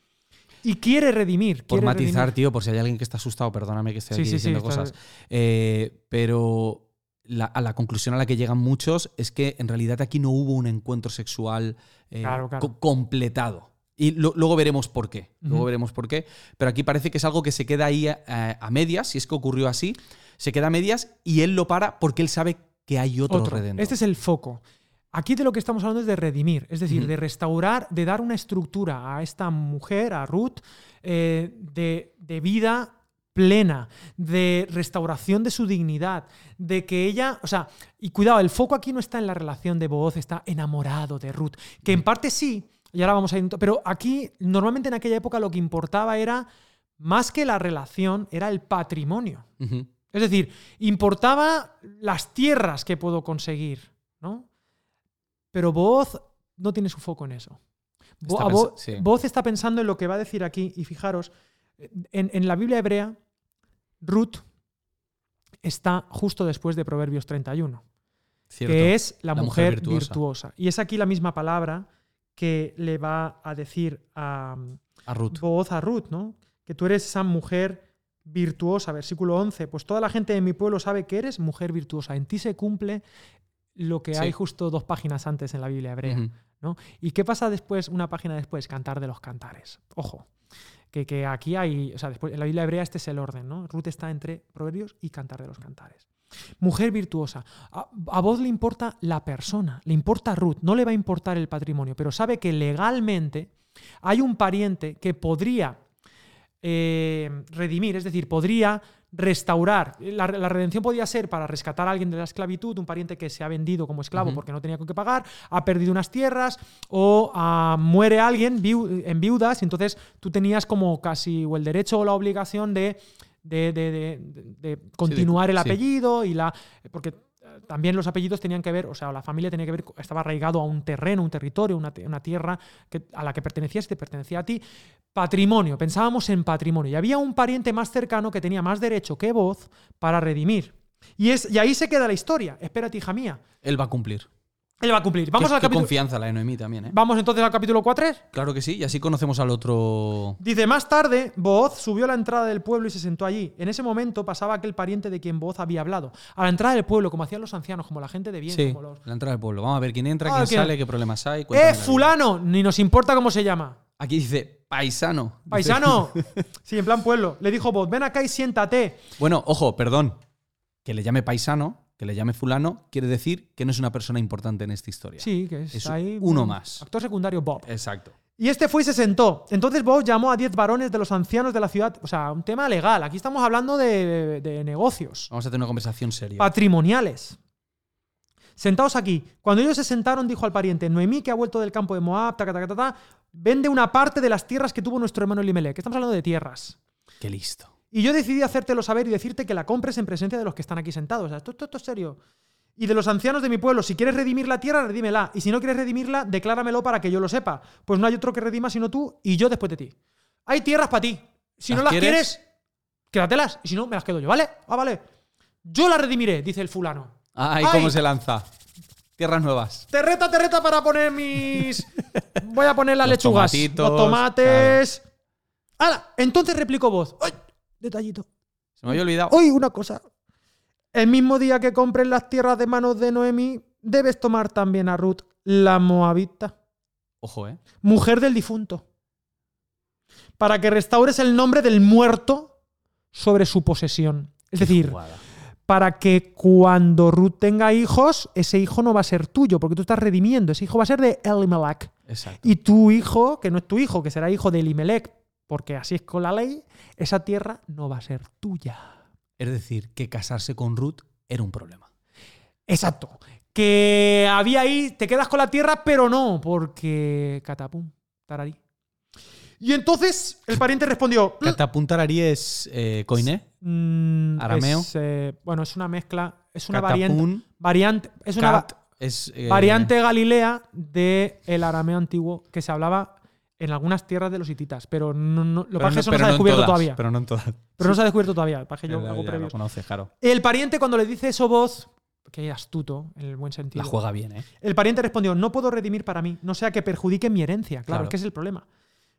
Speaker 1: Y quiere redimir.
Speaker 2: Por
Speaker 1: quiere
Speaker 2: matizar,
Speaker 1: redimir.
Speaker 2: tío, por si hay alguien que está asustado, perdóname que esté
Speaker 1: Sí,
Speaker 2: aquí
Speaker 1: sí, sí,
Speaker 2: diciendo
Speaker 1: está-
Speaker 2: cosas. Eh, pero la- a la conclusión a la que llegan muchos es que en realidad aquí no hubo un encuentro sexual eh,
Speaker 1: Claro, claro.
Speaker 2: co- completado. Y lo- luego veremos por qué. Luego veremos por qué. Pero aquí parece que es algo que se queda ahí a, a medias, si es que ocurrió así. Se queda a medias y él lo para porque él sabe que hay otro,
Speaker 1: Otro.
Speaker 2: redentor.
Speaker 1: Este es el foco. Aquí de lo que estamos hablando es de redimir, es decir, de restaurar, de dar una estructura a esta mujer, a Ruth, eh, de, de vida plena, de restauración de su dignidad, de que ella, o sea, y cuidado, el foco aquí no está en la relación de Booz, está enamorado de Ruth, que en parte sí, y ahora vamos a ir, pero aquí normalmente en aquella época lo que importaba era más que la relación, era el patrimonio. Es decir, importaba las tierras que puedo conseguir, ¿no? Pero Boaz no tiene su foco en eso.
Speaker 2: Está
Speaker 1: Bo-
Speaker 2: sí.
Speaker 1: Está pensando en lo que va a decir aquí, y fijaros, en, en la Biblia hebrea, Ruth está justo después de Proverbios 31,
Speaker 2: Cierto.
Speaker 1: que es la,
Speaker 2: La
Speaker 1: mujer,
Speaker 2: mujer
Speaker 1: virtuosa.
Speaker 2: virtuosa.
Speaker 1: Y es aquí la misma palabra que le va a decir a,
Speaker 2: A Ruth.
Speaker 1: Boaz a Ruth, ¿no? Que tú eres esa mujer virtuosa, versículo 11. Pues toda la gente de mi pueblo sabe que eres mujer virtuosa. En ti se cumple lo que
Speaker 2: Sí.
Speaker 1: hay justo dos páginas antes en la Biblia hebrea. ¿no? ¿Y qué pasa después, una página después? Cantar de los cantares. Ojo. Que, aquí hay, o sea, después, en la Biblia hebrea este es el orden, ¿no? Ruth está entre proverbios y cantar de los cantares. Mujer virtuosa. A, a vos le importa la persona, le importa Ruth, no le va a importar el patrimonio, pero sabe que legalmente hay un pariente que podría eh, redimir, es decir, podría restaurar. La, la redención podía ser para rescatar a alguien de la esclavitud, un pariente que se ha vendido como esclavo porque no tenía con qué pagar, ha perdido unas tierras o ah, muere alguien viu- en viudas y entonces tú tenías como casi o el derecho o la obligación de, de, de- continuar el
Speaker 2: sí.
Speaker 1: apellido y la... Porque también los apellidos tenían que ver, o sea, la familia tenía que ver, estaba arraigado a un terreno, un territorio, una, una tierra a la que pertenecías, te pertenecía a ti. Patrimonio, pensábamos en patrimonio. Y había un pariente más cercano que tenía más derecho que voz para redimir. Y, es, y ahí se queda la historia. Espérate, hija mía.
Speaker 2: Él va a cumplir.
Speaker 1: Él va a cumplir. Vamos
Speaker 2: qué,
Speaker 1: al
Speaker 2: qué
Speaker 1: capítulo.
Speaker 2: confianza la de Noemí también, ¿eh?
Speaker 1: Vamos entonces al capítulo 4.
Speaker 2: Claro que sí, y así conocemos al otro.
Speaker 1: Dice, más tarde, Booz subió a la entrada del pueblo y se sentó allí. En ese momento pasaba aquel pariente de quien Booz había hablado. A la entrada del pueblo, como hacían los ancianos, como la gente de bien.
Speaker 2: Sí,
Speaker 1: como los...
Speaker 2: la entrada del pueblo. Vamos a ver quién entra,
Speaker 1: Ah,
Speaker 2: quién
Speaker 1: ¿quién?
Speaker 2: sale, qué problemas hay.
Speaker 1: ¡Eh,
Speaker 2: vida.
Speaker 1: fulano! Ni nos importa cómo se llama.
Speaker 2: Aquí dice paisano.
Speaker 1: Paisano. (laughs) Sí, en plan pueblo. Le dijo Booz, ven acá y siéntate.
Speaker 2: Bueno, ojo, perdón. Que le llame paisano, que le llame fulano, quiere decir que no es una persona importante en esta historia.
Speaker 1: Sí, que es,
Speaker 2: Es
Speaker 1: ahí.
Speaker 2: uno
Speaker 1: un
Speaker 2: más.
Speaker 1: Actor secundario Bob.
Speaker 2: Exacto.
Speaker 1: Y este fue y se sentó. Entonces Bob llamó a 10 varones de los ancianos de la ciudad. O sea, un tema legal. Aquí estamos hablando de, de negocios
Speaker 2: Vamos a tener una conversación seria.
Speaker 1: patrimoniales. Sentaos aquí. Cuando ellos se sentaron, dijo al pariente, Noemí, que ha vuelto del campo de Moab, taca, taca, taca, vende una parte de las tierras que tuvo nuestro hermano Elimelech. Estamos hablando de tierras.
Speaker 2: Qué listo.
Speaker 1: Y yo decidí hacértelo saber y decirte que la compres en presencia de los que están aquí sentados. O sea, esto, esto- esto es serio. Y de los ancianos de mi pueblo, si quieres redimir la tierra, redímela. Y si no quieres redimirla, decláramelo para que yo lo sepa. Pues no hay otro que redima sino tú y yo después de ti. Hay tierras para ti. Si no
Speaker 2: ¿Las quieres?
Speaker 1: quieres, quédatelas. Y si no, me las quedo yo, ¿vale? Ah, vale. Yo las redimiré, dice el fulano.
Speaker 2: Ay,
Speaker 1: Ay.
Speaker 2: cómo se lanza. Tierras nuevas.
Speaker 1: Te reta, te reta para poner mis. (laughs) Voy a poner las
Speaker 2: Los
Speaker 1: lechugas. los tomates. ¡Hala! Entonces replicó voz. ¡Ay! Detallito.
Speaker 2: Se me había olvidado.
Speaker 1: Hoy una cosa. El mismo día que compres las tierras de manos de Noemí, debes tomar también a Ruth, la moabita,
Speaker 2: Ojo, ¿eh?
Speaker 1: mujer del difunto, para que restaures el nombre del muerto sobre su posesión. Es decir,
Speaker 2: Jugada.
Speaker 1: para que cuando Ruth tenga hijos, ese hijo no va a ser tuyo, porque tú estás redimiendo. Ese hijo va a ser de Elimelech.
Speaker 2: Exacto.
Speaker 1: Y tu hijo, que no es tu hijo, que será hijo de Elimelech, porque así es con la ley, esa tierra no va a ser tuya.
Speaker 2: Es decir, que casarse con Ruth era un problema.
Speaker 1: Exacto. Que había ahí, te quedas con la tierra, pero no, porque catapum, tararí. Y entonces el pariente respondió. "Mm,
Speaker 2: Catapuntararí es eh, coiné.
Speaker 1: mm,
Speaker 2: Arameo.
Speaker 1: es, eh, bueno, es una mezcla, es una variante, variante, es una
Speaker 2: cat, es, eh,
Speaker 1: variante galilea del arameo antiguo que se hablaba en algunas tierras de los hititas, pero no, no- lo
Speaker 2: pero
Speaker 1: que eso no
Speaker 2: pero
Speaker 1: se ha descubierto
Speaker 2: todas,
Speaker 1: todavía. Pero,
Speaker 2: Pero no en todas.
Speaker 1: no se ha descubierto todavía, para que yo hago
Speaker 2: conoce, claro.
Speaker 1: El pariente cuando le dice eso voz, que astuto, en el buen sentido.
Speaker 2: La juega bien, ¿eh?
Speaker 1: El pariente respondió, no puedo redimir para mí, no sea que perjudique mi herencia. Claro,
Speaker 2: Claro.
Speaker 1: es que es el problema.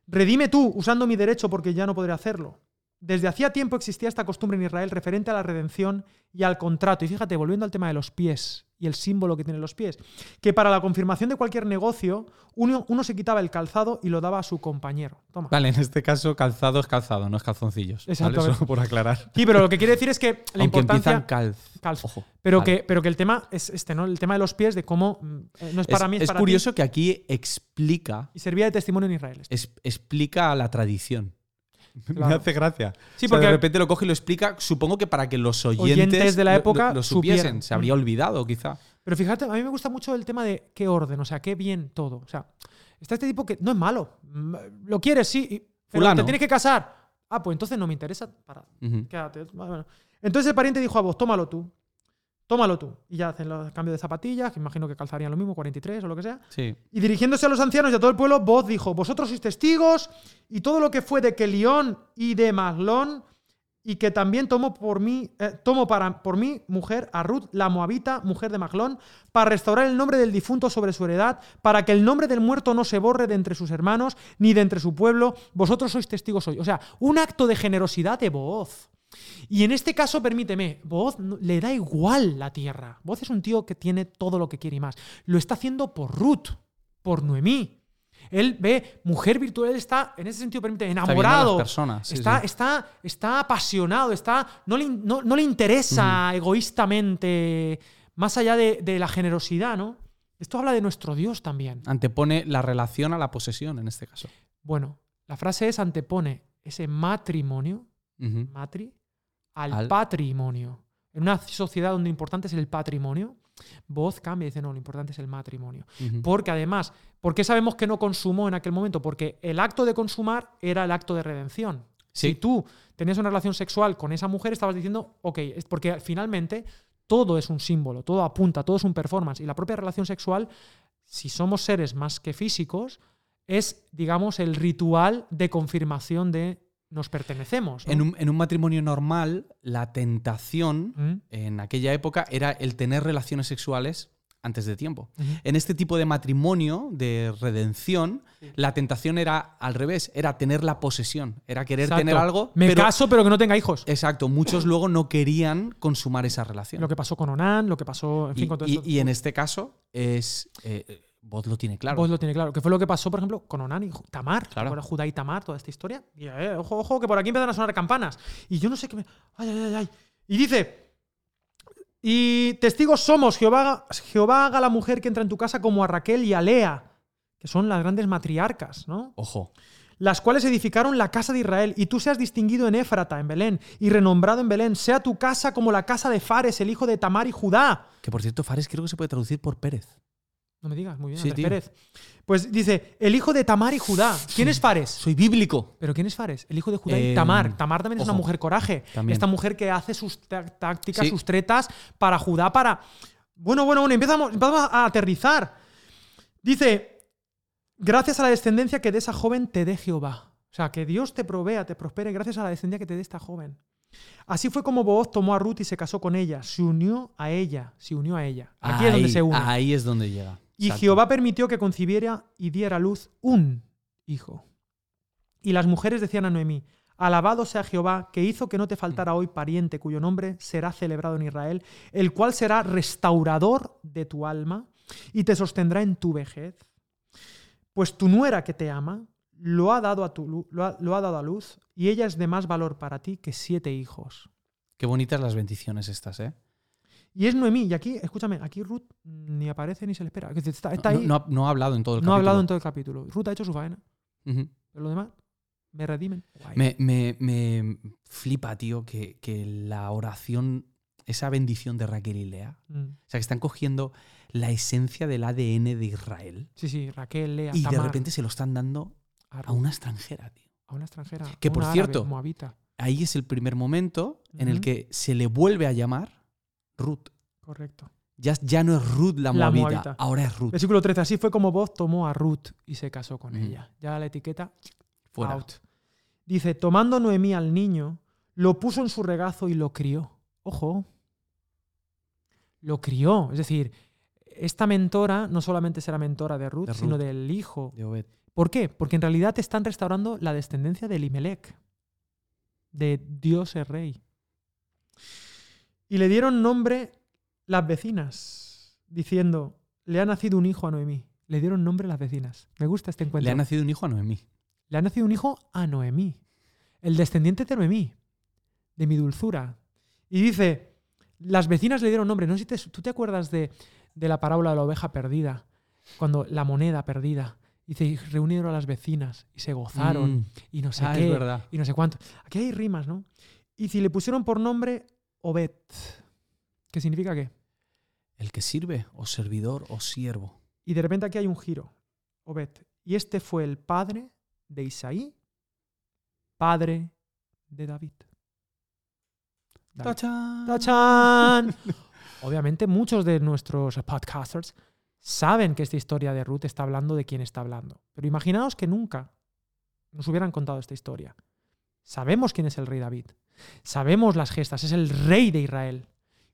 Speaker 1: Redime tú usando mi derecho porque ya no podré hacerlo. Desde hacía tiempo existía esta costumbre en Israel referente a la redención y al contrato. Y fíjate, volviendo al tema de los pies y el símbolo que tienen los pies, que para la confirmación de cualquier negocio, uno, uno se quitaba el calzado y lo daba a su compañero. Toma.
Speaker 2: Vale, en este caso calzado es calzado, no es calzoncillos. Solo por aclarar. (laughs)
Speaker 1: Sí, pero lo que quiere decir es que la
Speaker 2: Aunque
Speaker 1: importancia...
Speaker 2: calz.
Speaker 1: calz.
Speaker 2: Ojo.
Speaker 1: Pero,
Speaker 2: Vale.
Speaker 1: que, pero que el tema es este, ¿no? El tema de los pies, de cómo mm, eh, no es para
Speaker 2: es,
Speaker 1: mí, es,
Speaker 2: es
Speaker 1: para
Speaker 2: curioso que aquí explica,
Speaker 1: Y servía de testimonio en Israel.
Speaker 2: es- explica la tradición. (laughs) Me hace gracia.
Speaker 1: Sí,
Speaker 2: O sea,
Speaker 1: porque-
Speaker 2: de repente lo coge y lo explica, supongo que para que los oyentes,
Speaker 1: Oyentes de la época
Speaker 2: lo, lo supiesen.
Speaker 1: supieran.
Speaker 2: Se habría olvidado, quizá.
Speaker 1: Pero fíjate, a mí me gusta mucho el tema de qué orden, o sea, qué bien todo. O sea, está este tipo que no es malo. Mm, Lo quieres, sí, pero
Speaker 2: Fulano.
Speaker 1: te tienes que casar. Ah, pues entonces no me interesa. Para, quédate. Bueno. Entonces el pariente dijo a vos, tómalo tú. Tómalo tú. Y ya hacen los cambios de zapatillas, que imagino que calzarían lo mismo, 43 o lo que sea.
Speaker 2: Sí.
Speaker 1: Y dirigiéndose a los ancianos y a todo el pueblo, voz dijo, vosotros sois testigos y todo lo que fue de Kelión y de Maglón y que también tomo por mí, eh, tomo para, por mí mujer a Ruth, la moabita, mujer de Maglón, para restaurar el nombre del difunto sobre su heredad, para que el nombre del muerto no se borre de entre sus hermanos ni de entre su pueblo, vosotros sois testigos hoy. O sea, un acto de generosidad de voz. Y en este caso, permíteme, Voz le da igual la tierra. Voz es un tío que tiene todo lo que quiere y más. Lo está haciendo por Ruth, por Noemí. Él ve mujer virtual, está, en ese sentido, permite, enamorado.
Speaker 2: sí,
Speaker 1: está,
Speaker 2: sí.
Speaker 1: Está, está apasionado, está, no, le, no, no le interesa egoístamente, más allá de, de la generosidad, ¿no? Esto habla de nuestro Dios también.
Speaker 2: Antepone la relación a la posesión, en este caso.
Speaker 1: Bueno, la frase es antepone ese matrimonio, matri, al,
Speaker 2: Al-
Speaker 1: patrimonio. En una sociedad donde lo importante es el patrimonio, voz cambia y dice, no, lo importante es el matrimonio. Porque además, ¿por qué sabemos que no consumó en aquel momento? Porque el acto de consumar era el acto de redención.
Speaker 2: Sí.
Speaker 1: Si tú tenías una relación sexual con esa mujer, estabas diciendo, ok, es porque finalmente todo es un símbolo, todo apunta, todo es un performance. Y la propia relación sexual, si somos seres más que físicos, es, digamos, el ritual de confirmación de nos pertenecemos. ¿no?
Speaker 2: En, un, en un matrimonio normal, la tentación
Speaker 1: ¿Mm?
Speaker 2: en aquella época era el tener relaciones sexuales antes de tiempo. En este tipo de matrimonio, de redención,
Speaker 1: Sí.
Speaker 2: la tentación era al revés, era tener la posesión, era querer
Speaker 1: Exacto.
Speaker 2: tener algo.
Speaker 1: Me
Speaker 2: pero,
Speaker 1: caso, pero que no tenga hijos.
Speaker 2: Exacto, muchos luego no querían consumar esa relación.
Speaker 1: Lo que pasó con Onan, lo que pasó, en fin,
Speaker 2: y,
Speaker 1: con todo
Speaker 2: y-
Speaker 1: esto.
Speaker 2: y en este caso es. Eh, Vos lo tiene claro.
Speaker 1: Vos lo tiene claro. Que fue lo que pasó, por ejemplo, con Onan y Ju- Tamar.
Speaker 2: Claro.
Speaker 1: Claro. Judá y Tamar, toda esta historia. Y, eh, ojo, ojo, que por aquí empiezan a sonar campanas. Y yo no sé qué me. Ay, ay, ay, ay. Y dice. Y testigos somos, Jehová, Jehová haga a la mujer que entra en tu casa como a Raquel y a Lea, que son las grandes matriarcas, ¿no?
Speaker 2: Ojo.
Speaker 1: las cuales edificaron la casa de Israel, y tú seas distinguido en Éfrata, en Belén, y renombrado en Belén, sea tu casa como la casa de Fares, el hijo de Tamar y Judá.
Speaker 2: Que por cierto, Fares creo que se puede traducir por Pérez.
Speaker 1: No me digas, muy bien,
Speaker 2: Sí,
Speaker 1: Andrés. Pérez. Pues dice, el hijo de Tamar y Judá. ¿Quién es Fares?
Speaker 2: Soy bíblico.
Speaker 1: ¿Pero quién es Fares? El hijo de Judá
Speaker 2: Eh,
Speaker 1: y Tamar. Tamar también es una mujer coraje.
Speaker 2: También.
Speaker 1: Esta mujer que hace sus tá- tácticas,
Speaker 2: Sí.
Speaker 1: sus tretas para Judá, para... Bueno, bueno, bueno, empezamos, empezamos a aterrizar. Dice, gracias a la descendencia que de esa joven te dé Jehová. O sea, que Dios te provea, te prospere gracias a la descendencia que te dé esta joven. Así fue como Booz tomó a Ruth y se casó con ella. Se unió a ella. Se unió a ella. Aquí es donde
Speaker 2: Ahí-
Speaker 1: se une.
Speaker 2: Ahí es donde llega.
Speaker 1: Y
Speaker 2: Exacto.
Speaker 1: Jehová permitió que concibiera y diera a luz un hijo. Y las mujeres decían a Noemí, Alabado sea Jehová, que hizo que no te faltara hoy pariente cuyo nombre será celebrado en Israel, el cual será restaurador de tu alma y te sostendrá en tu vejez. Pues tu nuera que te ama lo ha dado a, tu, lu- lo ha- lo ha dado a luz y ella es de más valor para ti que siete hijos.
Speaker 2: Qué bonitas las bendiciones estas, ¿eh?
Speaker 1: Y es Noemí, y aquí, escúchame, aquí Ruth ni aparece ni se le espera. Está, está
Speaker 2: No-
Speaker 1: ahí,
Speaker 2: no, ha- no ha hablado en todo el
Speaker 1: no ha hablado en
Speaker 2: capítulo.
Speaker 1: todo el capítulo. Ruth ha hecho su faena. Pero lo demás, me redimen.
Speaker 2: Me, me- me flipa, tío, que, que la oración, esa bendición de Raquel y Lea,
Speaker 1: Mm.
Speaker 2: o sea, que están cogiendo la esencia del ADN de Israel
Speaker 1: Sí, sí, Raquel, Lea,
Speaker 2: y de repente se lo están dando
Speaker 1: a,
Speaker 2: una extranjera, tío.
Speaker 1: a una extranjera.
Speaker 2: Que, por
Speaker 1: árabe,
Speaker 2: cierto. Ahí es el primer momento en el que se le vuelve a llamar Ruth.
Speaker 1: Correcto.
Speaker 2: Ya, ya no es Ruth la
Speaker 1: La
Speaker 2: moabita. ahora es Ruth.
Speaker 1: Versículo 13. Así fue como Boz tomó a Ruth y se casó con ella. Ya la etiqueta
Speaker 2: Fuera.
Speaker 1: out. Dice, tomando Noemí al niño, lo puso en su regazo y lo crió. Ojo. Lo crió. Es decir, esta mentora no solamente será mentora de Ruth,
Speaker 2: De Ruth.
Speaker 1: sino del hijo
Speaker 2: De Obed.
Speaker 1: ¿Por qué? Porque en realidad están restaurando la descendencia de Elimelech, de Dios el rey. Y le dieron nombre las vecinas, diciendo, le ha nacido un hijo a Noemí. Le dieron nombre las vecinas. Me gusta este encuentro.
Speaker 2: Le ha nacido un hijo a Noemí.
Speaker 1: Le ha nacido un hijo a Noemí, el descendiente de Noemí, de mi dulzura. Y dice, las vecinas le dieron nombre. No sé si te- tú te acuerdas de, de la parábola de la oveja perdida, cuando la moneda perdida. Dice, y reunieron a las vecinas y se gozaron
Speaker 2: Mm.
Speaker 1: y no sé
Speaker 2: Ah,
Speaker 1: qué y no sé cuánto. Aquí hay rimas, ¿no? Y si le pusieron por nombre Obed, ¿qué significa qué?
Speaker 2: El que sirve, o servidor, o siervo.
Speaker 1: Y de repente aquí hay un giro, Obed. Y este fue el padre de Isaí, padre de David. David.
Speaker 2: ¡Tachán!
Speaker 1: ¡Tachán! (laughs) (laughs) Obviamente muchos de nuestros podcasters saben que esta historia de Ruth está hablando de quién está hablando. Pero imaginaos que nunca nos hubieran contado esta historia. Sabemos quién es el rey David. Sabemos las gestas. Es el rey de Israel.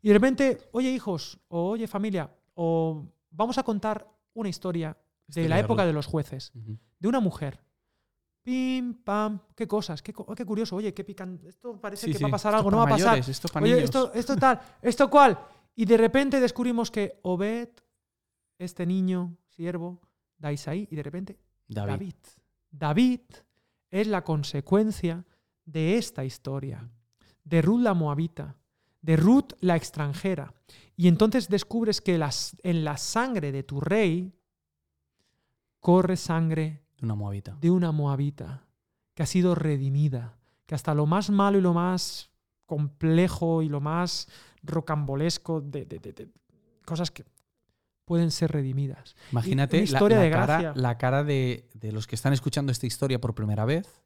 Speaker 1: Y de repente, oye hijos, o oye familia, o vamos a contar una historia de la época de los jueces, de una mujer. Pim, pam, qué cosas, qué, oh, qué curioso, oye, qué pican. Esto parece
Speaker 2: Sí,
Speaker 1: que
Speaker 2: sí.
Speaker 1: va a pasar
Speaker 2: Esto
Speaker 1: algo, no va a pasar.
Speaker 2: mayores, esto
Speaker 1: Oye, esto, esto tal, esto cual. Y de repente descubrimos que Obed, este niño, siervo, da Isaí, y de repente
Speaker 2: David.
Speaker 1: David. David es la consecuencia de esta historia, de Ruth la moabita, de Ruth la extranjera. Y entonces descubres que las- en la sangre de tu rey corre sangre
Speaker 2: Una moabita.
Speaker 1: de una moabita que ha sido redimida, que hasta lo más malo y lo más complejo y lo más rocambolesco de, de- de- de cosas que pueden ser redimidas.
Speaker 2: Imagínate la-
Speaker 1: de
Speaker 2: cara, la cara de, de los que están escuchando esta historia por primera vez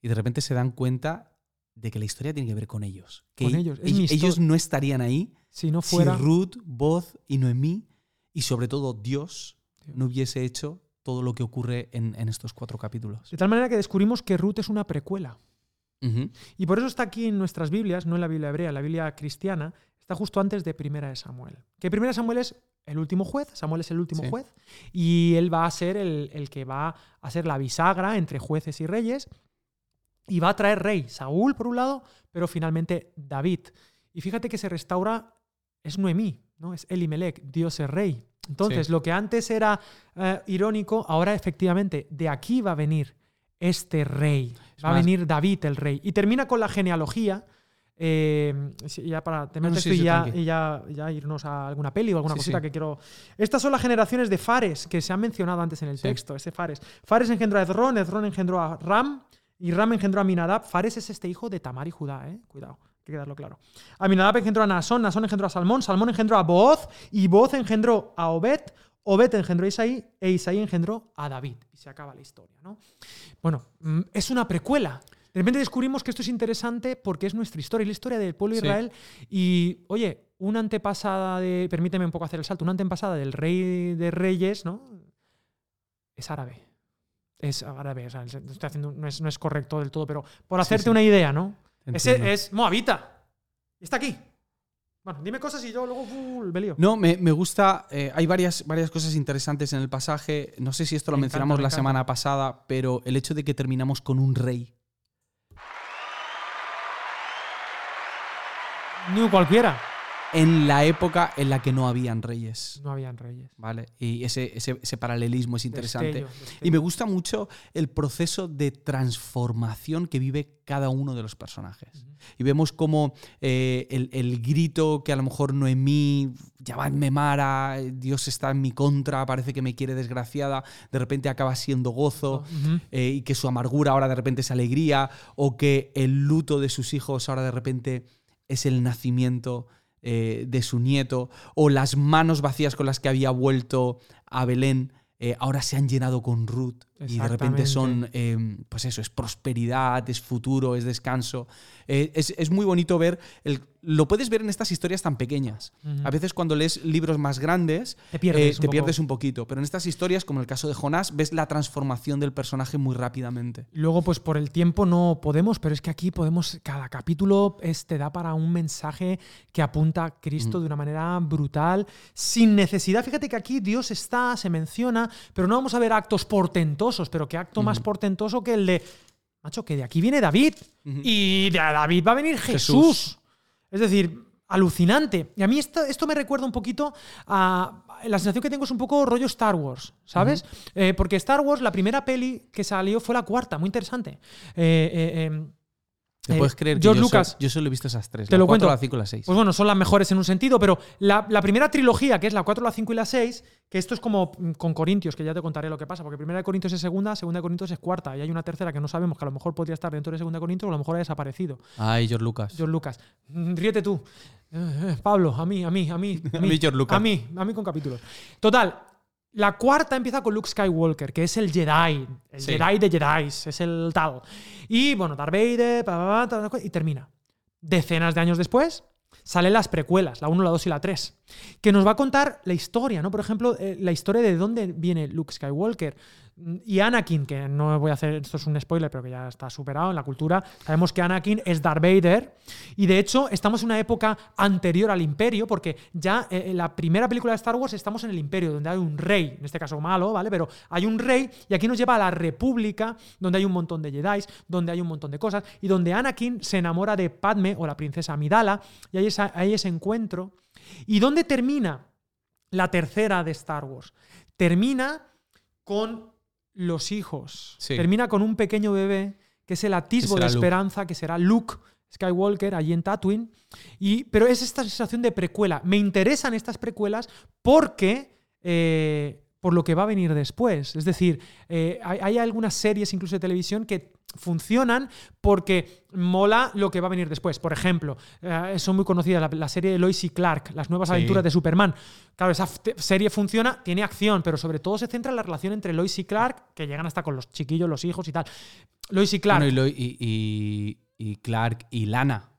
Speaker 2: y de repente se dan cuenta de que la historia tiene que ver con ellos. Que
Speaker 1: Con ellos,
Speaker 2: ellos, no estarían ahí
Speaker 1: Si no fuera...
Speaker 2: si Ruth, Boz y Noemí y sobre todo Dios
Speaker 1: Dios.
Speaker 2: no hubiese hecho todo lo que ocurre en, en estos cuatro capítulos.
Speaker 1: De tal manera que descubrimos que Ruth es una precuela. Y por eso está aquí en nuestras Biblias, no en la Biblia hebrea, en la Biblia cristiana, está justo antes de Primera de Samuel. Que Primera de Samuel es el último juez, Samuel es el último
Speaker 2: Sí.
Speaker 1: juez, y él va a ser el, el que va a ser la bisagra entre jueces y reyes, y va a traer rey, Saúl por un lado, pero finalmente David. Y fíjate que se restaura, es Noemí, ¿no? es Elimelech, Dios es rey. Entonces,
Speaker 2: Sí.
Speaker 1: lo que antes era eh, irónico, ahora efectivamente, de aquí va a venir este rey.
Speaker 2: Es
Speaker 1: Va a venir David el rey. Y termina con la genealogía. eh, ya para terminar
Speaker 2: No, no,
Speaker 1: esto
Speaker 2: sí,
Speaker 1: y, ya, y ya- ya irnos a alguna peli o alguna
Speaker 2: Sí,
Speaker 1: cosita
Speaker 2: sí.
Speaker 1: que quiero. Estas son las generaciones de Fares que se han mencionado antes en el texto. Ese Fares. Fares engendró a Ezrón, Ezrón engendró a Ram y Ram engendró a Minadab. Fares es este hijo de Tamar y Judá, ¿eh? Cuidado, hay que quedarlo claro. Aminadab engendró a Naasón, Naasón engendró a Salmón, Salmón engendró a Booz y Booz engendró a Obed, Obed engendró a Isaí e Isaí engendró a David. Y se acaba la historia, ¿no? Bueno, mm, es una precuela. De repente descubrimos que esto es interesante porque es nuestra historia, es la historia del pueblo de
Speaker 2: Sí.
Speaker 1: Israel. Y, oye, una antepasada de, permíteme un poco hacer el salto, una antepasada del rey de reyes, ¿no? Es árabe. Es árabe, o sea, estoy haciendo, no, es, no es correcto del todo, pero por hacerte
Speaker 2: sí.
Speaker 1: una idea, ¿no?
Speaker 2: Entiendo.
Speaker 1: Ese es moabita. Y está aquí. Bueno, dime cosas y yo luego uh, me lío.
Speaker 2: No, me, me gusta. eh, hay varias, varias cosas interesantes en el pasaje. No sé si esto lo
Speaker 1: Me
Speaker 2: mencionamos
Speaker 1: encanta,
Speaker 2: la semana pasada, pero el hecho de que terminamos con un rey.
Speaker 1: Ni cualquiera.
Speaker 2: En la época en la que no habían reyes.
Speaker 1: No habían reyes.
Speaker 2: ¿Vale? Y ese, ese, ese paralelismo es interesante.
Speaker 1: Destello, destello.
Speaker 2: Y me gusta mucho el proceso de transformación que vive cada uno de los personajes. Y vemos como eh, el, el grito que a lo mejor Noemí, llamadme Mara, Dios está en mi contra, parece que me quiere desgraciada, de repente acaba siendo gozo. Eh, y que su amargura ahora de repente es alegría, o que el luto de sus hijos ahora de repente es el nacimiento eh, de su nieto, o las manos vacías con las que había vuelto a Belén. eh, ahora se han llenado con Ruth y de repente son, eh, pues eso, es prosperidad, es futuro, es descanso. Eh, es, es muy bonito ver, el, lo puedes ver en estas historias tan pequeñas. A veces cuando lees libros más grandes,
Speaker 1: Te pierdes
Speaker 2: eh,
Speaker 1: un
Speaker 2: te
Speaker 1: poco.
Speaker 2: pierdes un poquito, pero en estas historias, como en el caso de Jonás, ves la transformación del personaje muy rápidamente.
Speaker 1: Luego, pues por el tiempo no podemos, pero es que aquí podemos, cada capítulo es- te da para un mensaje que apunta a Cristo
Speaker 2: Mm.
Speaker 1: de una manera brutal, sin necesidad. Fíjate que aquí Dios está, se menciona, pero no vamos a ver actos portentosos, pero qué acto más portentoso que el de, macho, que de aquí viene David y de David va a venir Jesús.
Speaker 2: Jesús.
Speaker 1: Es decir, alucinante. Y a mí esto, esto me recuerda un poquito a... La sensación que tengo es un poco rollo Star Wars, ¿sabes? Eh, porque Star Wars, la primera peli que salió fue la cuarta, muy interesante. Eh, eh, eh,
Speaker 2: ¿Te
Speaker 1: Eh,
Speaker 2: puedes creer que
Speaker 1: George
Speaker 2: yo,
Speaker 1: Lucas-
Speaker 2: solo, yo solo he visto esas tres?
Speaker 1: Te
Speaker 2: la
Speaker 1: lo
Speaker 2: cuatro,
Speaker 1: cuento.
Speaker 2: la 5 y la 6.
Speaker 1: Pues bueno, son las mejores en un sentido, pero la, la primera trilogía, que es la 4, la 5 y la 6, que esto es como mm, con Corintios, que ya te contaré lo que pasa, porque primera de Corintios es segunda, segunda de Corintios es cuarta, y hay una tercera que no sabemos, que a lo mejor podría estar dentro de segunda de Corintios o a lo mejor ha desaparecido.
Speaker 2: Ay, George Lucas.
Speaker 1: George Lucas. Mm, Ríete tú. Eh, eh, Pablo, a mí, a mí, a mí.
Speaker 2: A (laughs) mí, George Lucas.
Speaker 1: A mí, a mí con capítulos. Total, la cuarta empieza con Luke Skywalker, que es el Jedi. El
Speaker 2: Sí.
Speaker 1: Jedi de Jedi, es el tal. Y bueno, Darth Vader, y termina. Decenas de años después, salen las precuelas, la 1, la 2 y la 3, que nos va a contar la historia, ¿no? Por ejemplo, eh, la historia de dónde viene Luke Skywalker y Anakin, que no voy a hacer, esto es un spoiler, pero que ya está superado en la cultura. Sabemos que Anakin es Darth Vader y de hecho estamos en una época anterior al Imperio, porque ya eh, en la primera película de Star Wars estamos en el Imperio, donde hay un rey, en este caso malo, ¿vale? Pero hay un rey y aquí nos lleva a la República, donde hay un montón de Jedi, donde hay un montón de cosas y donde Anakin se enamora de Padme o la princesa Amidala y hay, esa- hay ese encuentro. ¿Y dónde termina la tercera de Star Wars? Termina con los hijos.
Speaker 2: Sí.
Speaker 1: Termina con un pequeño bebé que es el atisbo de
Speaker 2: Luke.
Speaker 1: esperanza, que será Luke Skywalker allí en Tatooine. Y, pero es esta sensación de precuela. Me interesan estas precuelas porque... eh, por lo que va a venir después. Es decir, eh, hay, hay algunas series incluso de televisión que funcionan porque mola lo que va a venir después. Por ejemplo, eh, son muy conocidas la, la serie de Lois y Clark, las nuevas
Speaker 2: Sí.
Speaker 1: aventuras de Superman. Claro, esa serie funciona, tiene acción, pero sobre todo se centra en la relación entre Lois y Clark, que llegan hasta con los chiquillos, los hijos y tal. Lois y Clark.
Speaker 2: Bueno, y- y Clark y Lana.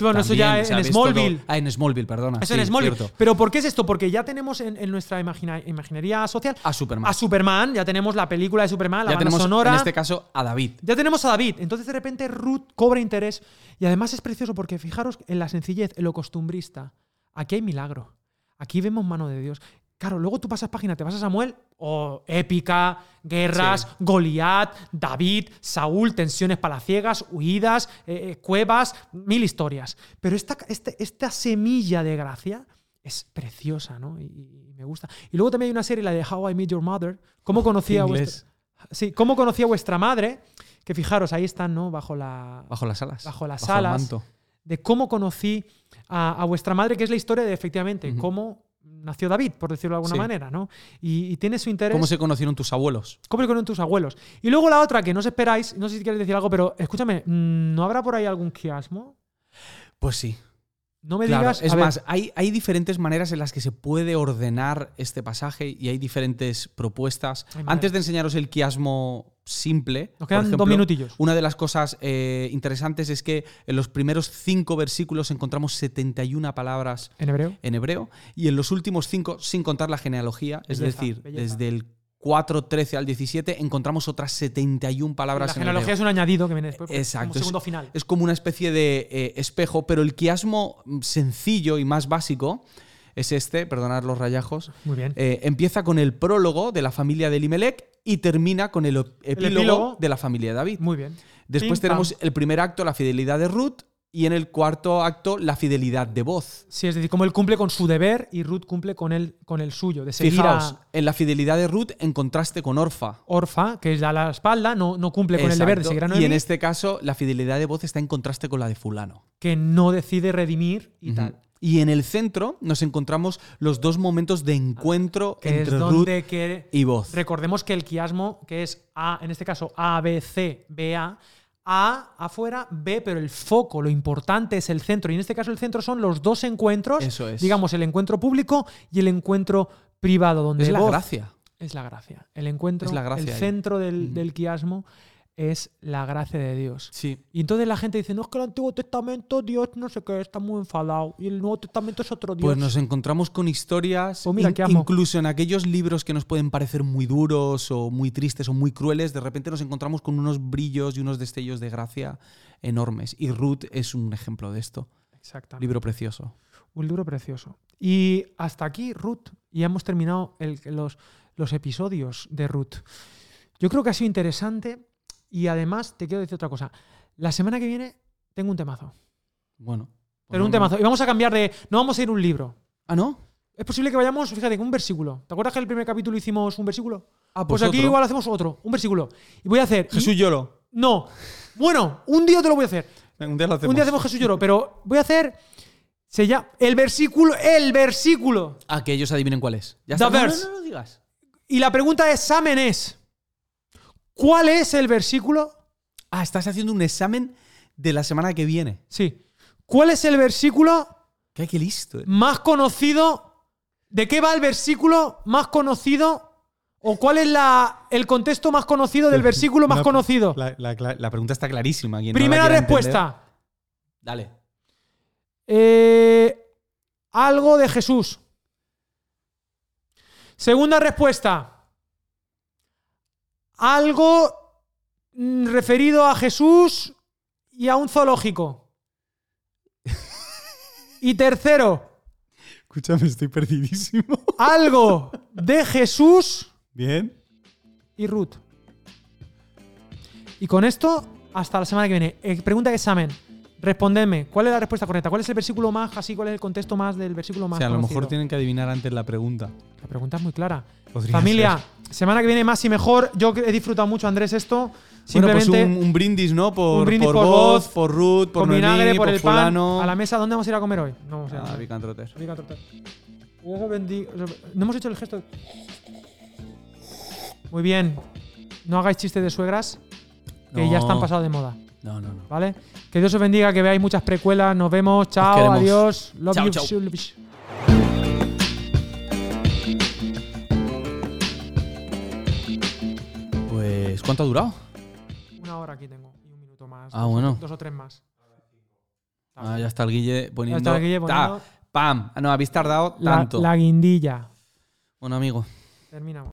Speaker 1: Bueno, eso ya en Smallville.
Speaker 2: todo- Ah, en Smallville, perdona.
Speaker 1: Eso
Speaker 2: sí,
Speaker 1: en Smallville.
Speaker 2: cierto.
Speaker 1: Pero ¿por qué es esto? Porque ya tenemos en, en nuestra imagina- imaginería social
Speaker 2: A Superman.
Speaker 1: a Superman, ya tenemos la película de Superman, la
Speaker 2: ya
Speaker 1: banda
Speaker 2: tenemos,
Speaker 1: sonora.
Speaker 2: en este caso, a David.
Speaker 1: Ya tenemos a David. Entonces de repente Ruth cobra interés. Y además es precioso porque fijaros en la sencillez, en lo costumbrista. Aquí hay milagro. Aquí vemos mano de Dios. Claro, luego tú pasas página, te vas a Samuel, o épica, guerras,
Speaker 2: Sí.
Speaker 1: Goliat, David, Saúl, tensiones palaciegas, huidas, eh, eh, cuevas, mil historias. Pero esta, este- esta semilla de gracia es preciosa, ¿no? Y, y me gusta. Y luego también hay una serie, la de How I Met Your Mother. ¿Cómo conocía a
Speaker 2: inglés.
Speaker 1: vuestra, sí, cómo a vuestra madre? Que fijaros, ahí están, ¿no? Bajo la.
Speaker 2: Bajo las alas.
Speaker 1: Bajo las alas.
Speaker 2: manto.
Speaker 1: De cómo conocí a, a vuestra madre, que es la historia de efectivamente cómo nació David, por decirlo de alguna
Speaker 2: Sí.
Speaker 1: manera, ¿no? Y, y tiene su interés.
Speaker 2: ¿Cómo se conocieron tus abuelos?
Speaker 1: ¿Cómo le conocen tus abuelos? Y luego la otra que no os esperáis, no sé si quieres decir algo, pero escúchame, mm, ¿no habrá por ahí algún quiasmo?
Speaker 2: Pues sí.
Speaker 1: No me
Speaker 2: Claro,
Speaker 1: digas.
Speaker 2: es
Speaker 1: ver,
Speaker 2: más, hay, hay diferentes maneras en las que se puede ordenar este pasaje y hay diferentes propuestas. Antes de enseñaros el quiasmo simple,
Speaker 1: nos quedan
Speaker 2: por
Speaker 1: dos minutillos.
Speaker 2: Una de las cosas eh, interesantes es que en los primeros cinco versículos encontramos 71 palabras
Speaker 1: En hebreo.
Speaker 2: en hebreo y en los últimos cinco, sin contar la genealogía, es decir,
Speaker 1: belleza.
Speaker 2: desde el 4, 13 al 17, encontramos otras 71 palabras
Speaker 1: La
Speaker 2: en
Speaker 1: genealogía es un añadido que viene después. porque es
Speaker 2: Exacto,
Speaker 1: Como segundo final.
Speaker 2: Es como una especie de eh, espejo, pero el quiasmo mm, sencillo y más básico es este, perdonad los rayajos,
Speaker 1: Muy bien.
Speaker 2: eh, empieza con el prólogo de la familia de Elimelech y termina con el, epílogo,
Speaker 1: epílogo.
Speaker 2: de la familia de David.
Speaker 1: Muy bien.
Speaker 2: Después
Speaker 1: Pim,
Speaker 2: tenemos
Speaker 1: pam.
Speaker 2: el primer acto, la fidelidad de Ruth, y en el cuarto acto, la fidelidad de voz.
Speaker 1: Sí, es decir, como él cumple con su deber y Ruth cumple con el, con el suyo, de seguir
Speaker 2: Fijaos,
Speaker 1: a
Speaker 2: en la fidelidad de Ruth en contraste con Orfa.
Speaker 1: Orfa, que es da la espalda, no, no cumple con el deber de seguir a
Speaker 2: y
Speaker 1: Noemí,
Speaker 2: en este caso, la fidelidad de voz está en contraste con la de fulano.
Speaker 1: que no decide redimir y tal.
Speaker 2: Y en el centro nos encontramos los dos momentos de encuentro
Speaker 1: Que
Speaker 2: entre
Speaker 1: es
Speaker 2: Ruth
Speaker 1: que
Speaker 2: y voz.
Speaker 1: recordemos que el quiasmo, que es A, en este caso A, B, C, B, A, A afuera, B, pero el foco, lo importante es el centro. Y en este caso el centro son los dos encuentros,
Speaker 2: Eso es.
Speaker 1: digamos, el encuentro público y el encuentro privado, donde
Speaker 2: es la
Speaker 1: voz-
Speaker 2: gracia.
Speaker 1: Es la gracia. El encuentro,
Speaker 2: Es la gracia
Speaker 1: el
Speaker 2: ahí.
Speaker 1: centro del,
Speaker 2: Ujú.
Speaker 1: del quiasmo es la gracia de Dios.
Speaker 2: Sí.
Speaker 1: Y entonces la gente dice, no, es que el Antiguo Testamento, Dios no sé qué, está muy enfadado. Y el Nuevo Testamento es otro Dios.
Speaker 2: Pues nos encontramos con historias,
Speaker 1: Pues mira,
Speaker 2: in- incluso en aquellos libros que nos pueden parecer muy duros o muy tristes o muy crueles, de repente nos encontramos con unos brillos y unos destellos de gracia enormes. Y Ruth es un ejemplo de esto.
Speaker 1: Exactamente.
Speaker 2: Libro precioso.
Speaker 1: Un libro precioso. Y hasta aquí, Ruth. Y hemos terminado el- los, los episodios de Ruth. Yo creo que ha sido interesante. Y además, te quiero decir otra cosa. La semana que viene tengo un temazo.
Speaker 2: Bueno. pues
Speaker 1: Pero
Speaker 2: no,
Speaker 1: un
Speaker 2: no.
Speaker 1: temazo. Y vamos a cambiar de. No vamos a ir a un libro.
Speaker 2: Ah, ¿no?
Speaker 1: Es posible que vayamos, fíjate, con un versículo. ¿Te acuerdas que en el primer capítulo hicimos un versículo?
Speaker 2: Ah,
Speaker 1: Pues,
Speaker 2: pues,
Speaker 1: aquí
Speaker 2: otro.
Speaker 1: igual hacemos otro, un versículo. Y voy a hacer. y-
Speaker 2: Jesús lloro.
Speaker 1: No. Bueno, un día te lo voy a hacer.
Speaker 2: Un día lo hacemos.
Speaker 1: Un día hacemos Jesús lloró, pero voy a hacer. Se llama. El versículo. El versículo.
Speaker 2: Ah, que ellos adivinen cuál es. Ya
Speaker 1: The
Speaker 2: está. No, no,
Speaker 1: verse.
Speaker 2: no lo digas.
Speaker 1: Y la pregunta de examen es: ¿Cuál es el versículo?
Speaker 2: Ah, estás haciendo un examen de la semana que viene.
Speaker 1: Sí. ¿Cuál es el versículo
Speaker 2: Qué, qué listo. eh.
Speaker 1: más conocido? ¿De qué va el versículo más conocido? ¿O cuál es la, el contexto más conocido del (laughs) versículo más conocido?
Speaker 2: La, pregunta está clarísima. no
Speaker 1: Primera respuesta.
Speaker 2: entender- Dale.
Speaker 1: Eh, algo de Jesús. Segunda respuesta. Algo mm, referido a Jesús y a un zoológico. (laughs) Y tercero,
Speaker 2: Escúchame, estoy perdidísimo. (laughs)
Speaker 1: algo de Jesús
Speaker 2: Bien.
Speaker 1: y Ruth. Y con esto, hasta la semana que viene. Eh, pregunta de examen. Respondedme, ¿cuál es la respuesta correcta? ¿Cuál es el versículo más, así, cuál es el contexto más del versículo
Speaker 2: O
Speaker 1: más
Speaker 2: sea, a lo
Speaker 1: conocido?
Speaker 2: mejor tienen que adivinar antes la pregunta.
Speaker 1: La pregunta es muy clara.
Speaker 2: Podría
Speaker 1: Familia,
Speaker 2: ser.
Speaker 1: semana que viene más y mejor. Yo he disfrutado mucho, Andrés, esto.
Speaker 2: Bueno,
Speaker 1: Simplemente
Speaker 2: pues un, un brindis, ¿no? Por,
Speaker 1: Un brindis
Speaker 2: por,
Speaker 1: por
Speaker 2: voz, por Ruth, por
Speaker 1: vinagre, por el pan.
Speaker 2: fulano.
Speaker 1: A la mesa, ¿dónde vamos a ir a comer hoy? No vamos a ir a
Speaker 2: Ah. Vicantroter.
Speaker 1: Bendiga. No hemos hecho el gesto. Muy bien. No hagáis chistes de suegras, que ya están pasados de moda.
Speaker 2: No, no, no.
Speaker 1: ¿Vale? Que Dios os bendiga, que veáis muchas precuelas. Nos vemos. Chao, adiós. Love
Speaker 2: Chao,
Speaker 1: you.
Speaker 2: chao. ¿Cuánto ha durado?
Speaker 1: Una hora aquí tengo. Y un minuto más.
Speaker 2: Ah,
Speaker 1: dos,
Speaker 2: bueno.
Speaker 1: Dos o tres más.
Speaker 2: Ah, ya está el Guille poniendo.
Speaker 1: está el Guille
Speaker 2: Ta,
Speaker 1: poniendo-
Speaker 2: ¡Pam! Ah, no, habéis tardado
Speaker 1: La,
Speaker 2: tanto.
Speaker 1: la guindilla.
Speaker 2: Bueno, amigo.
Speaker 1: Terminamos.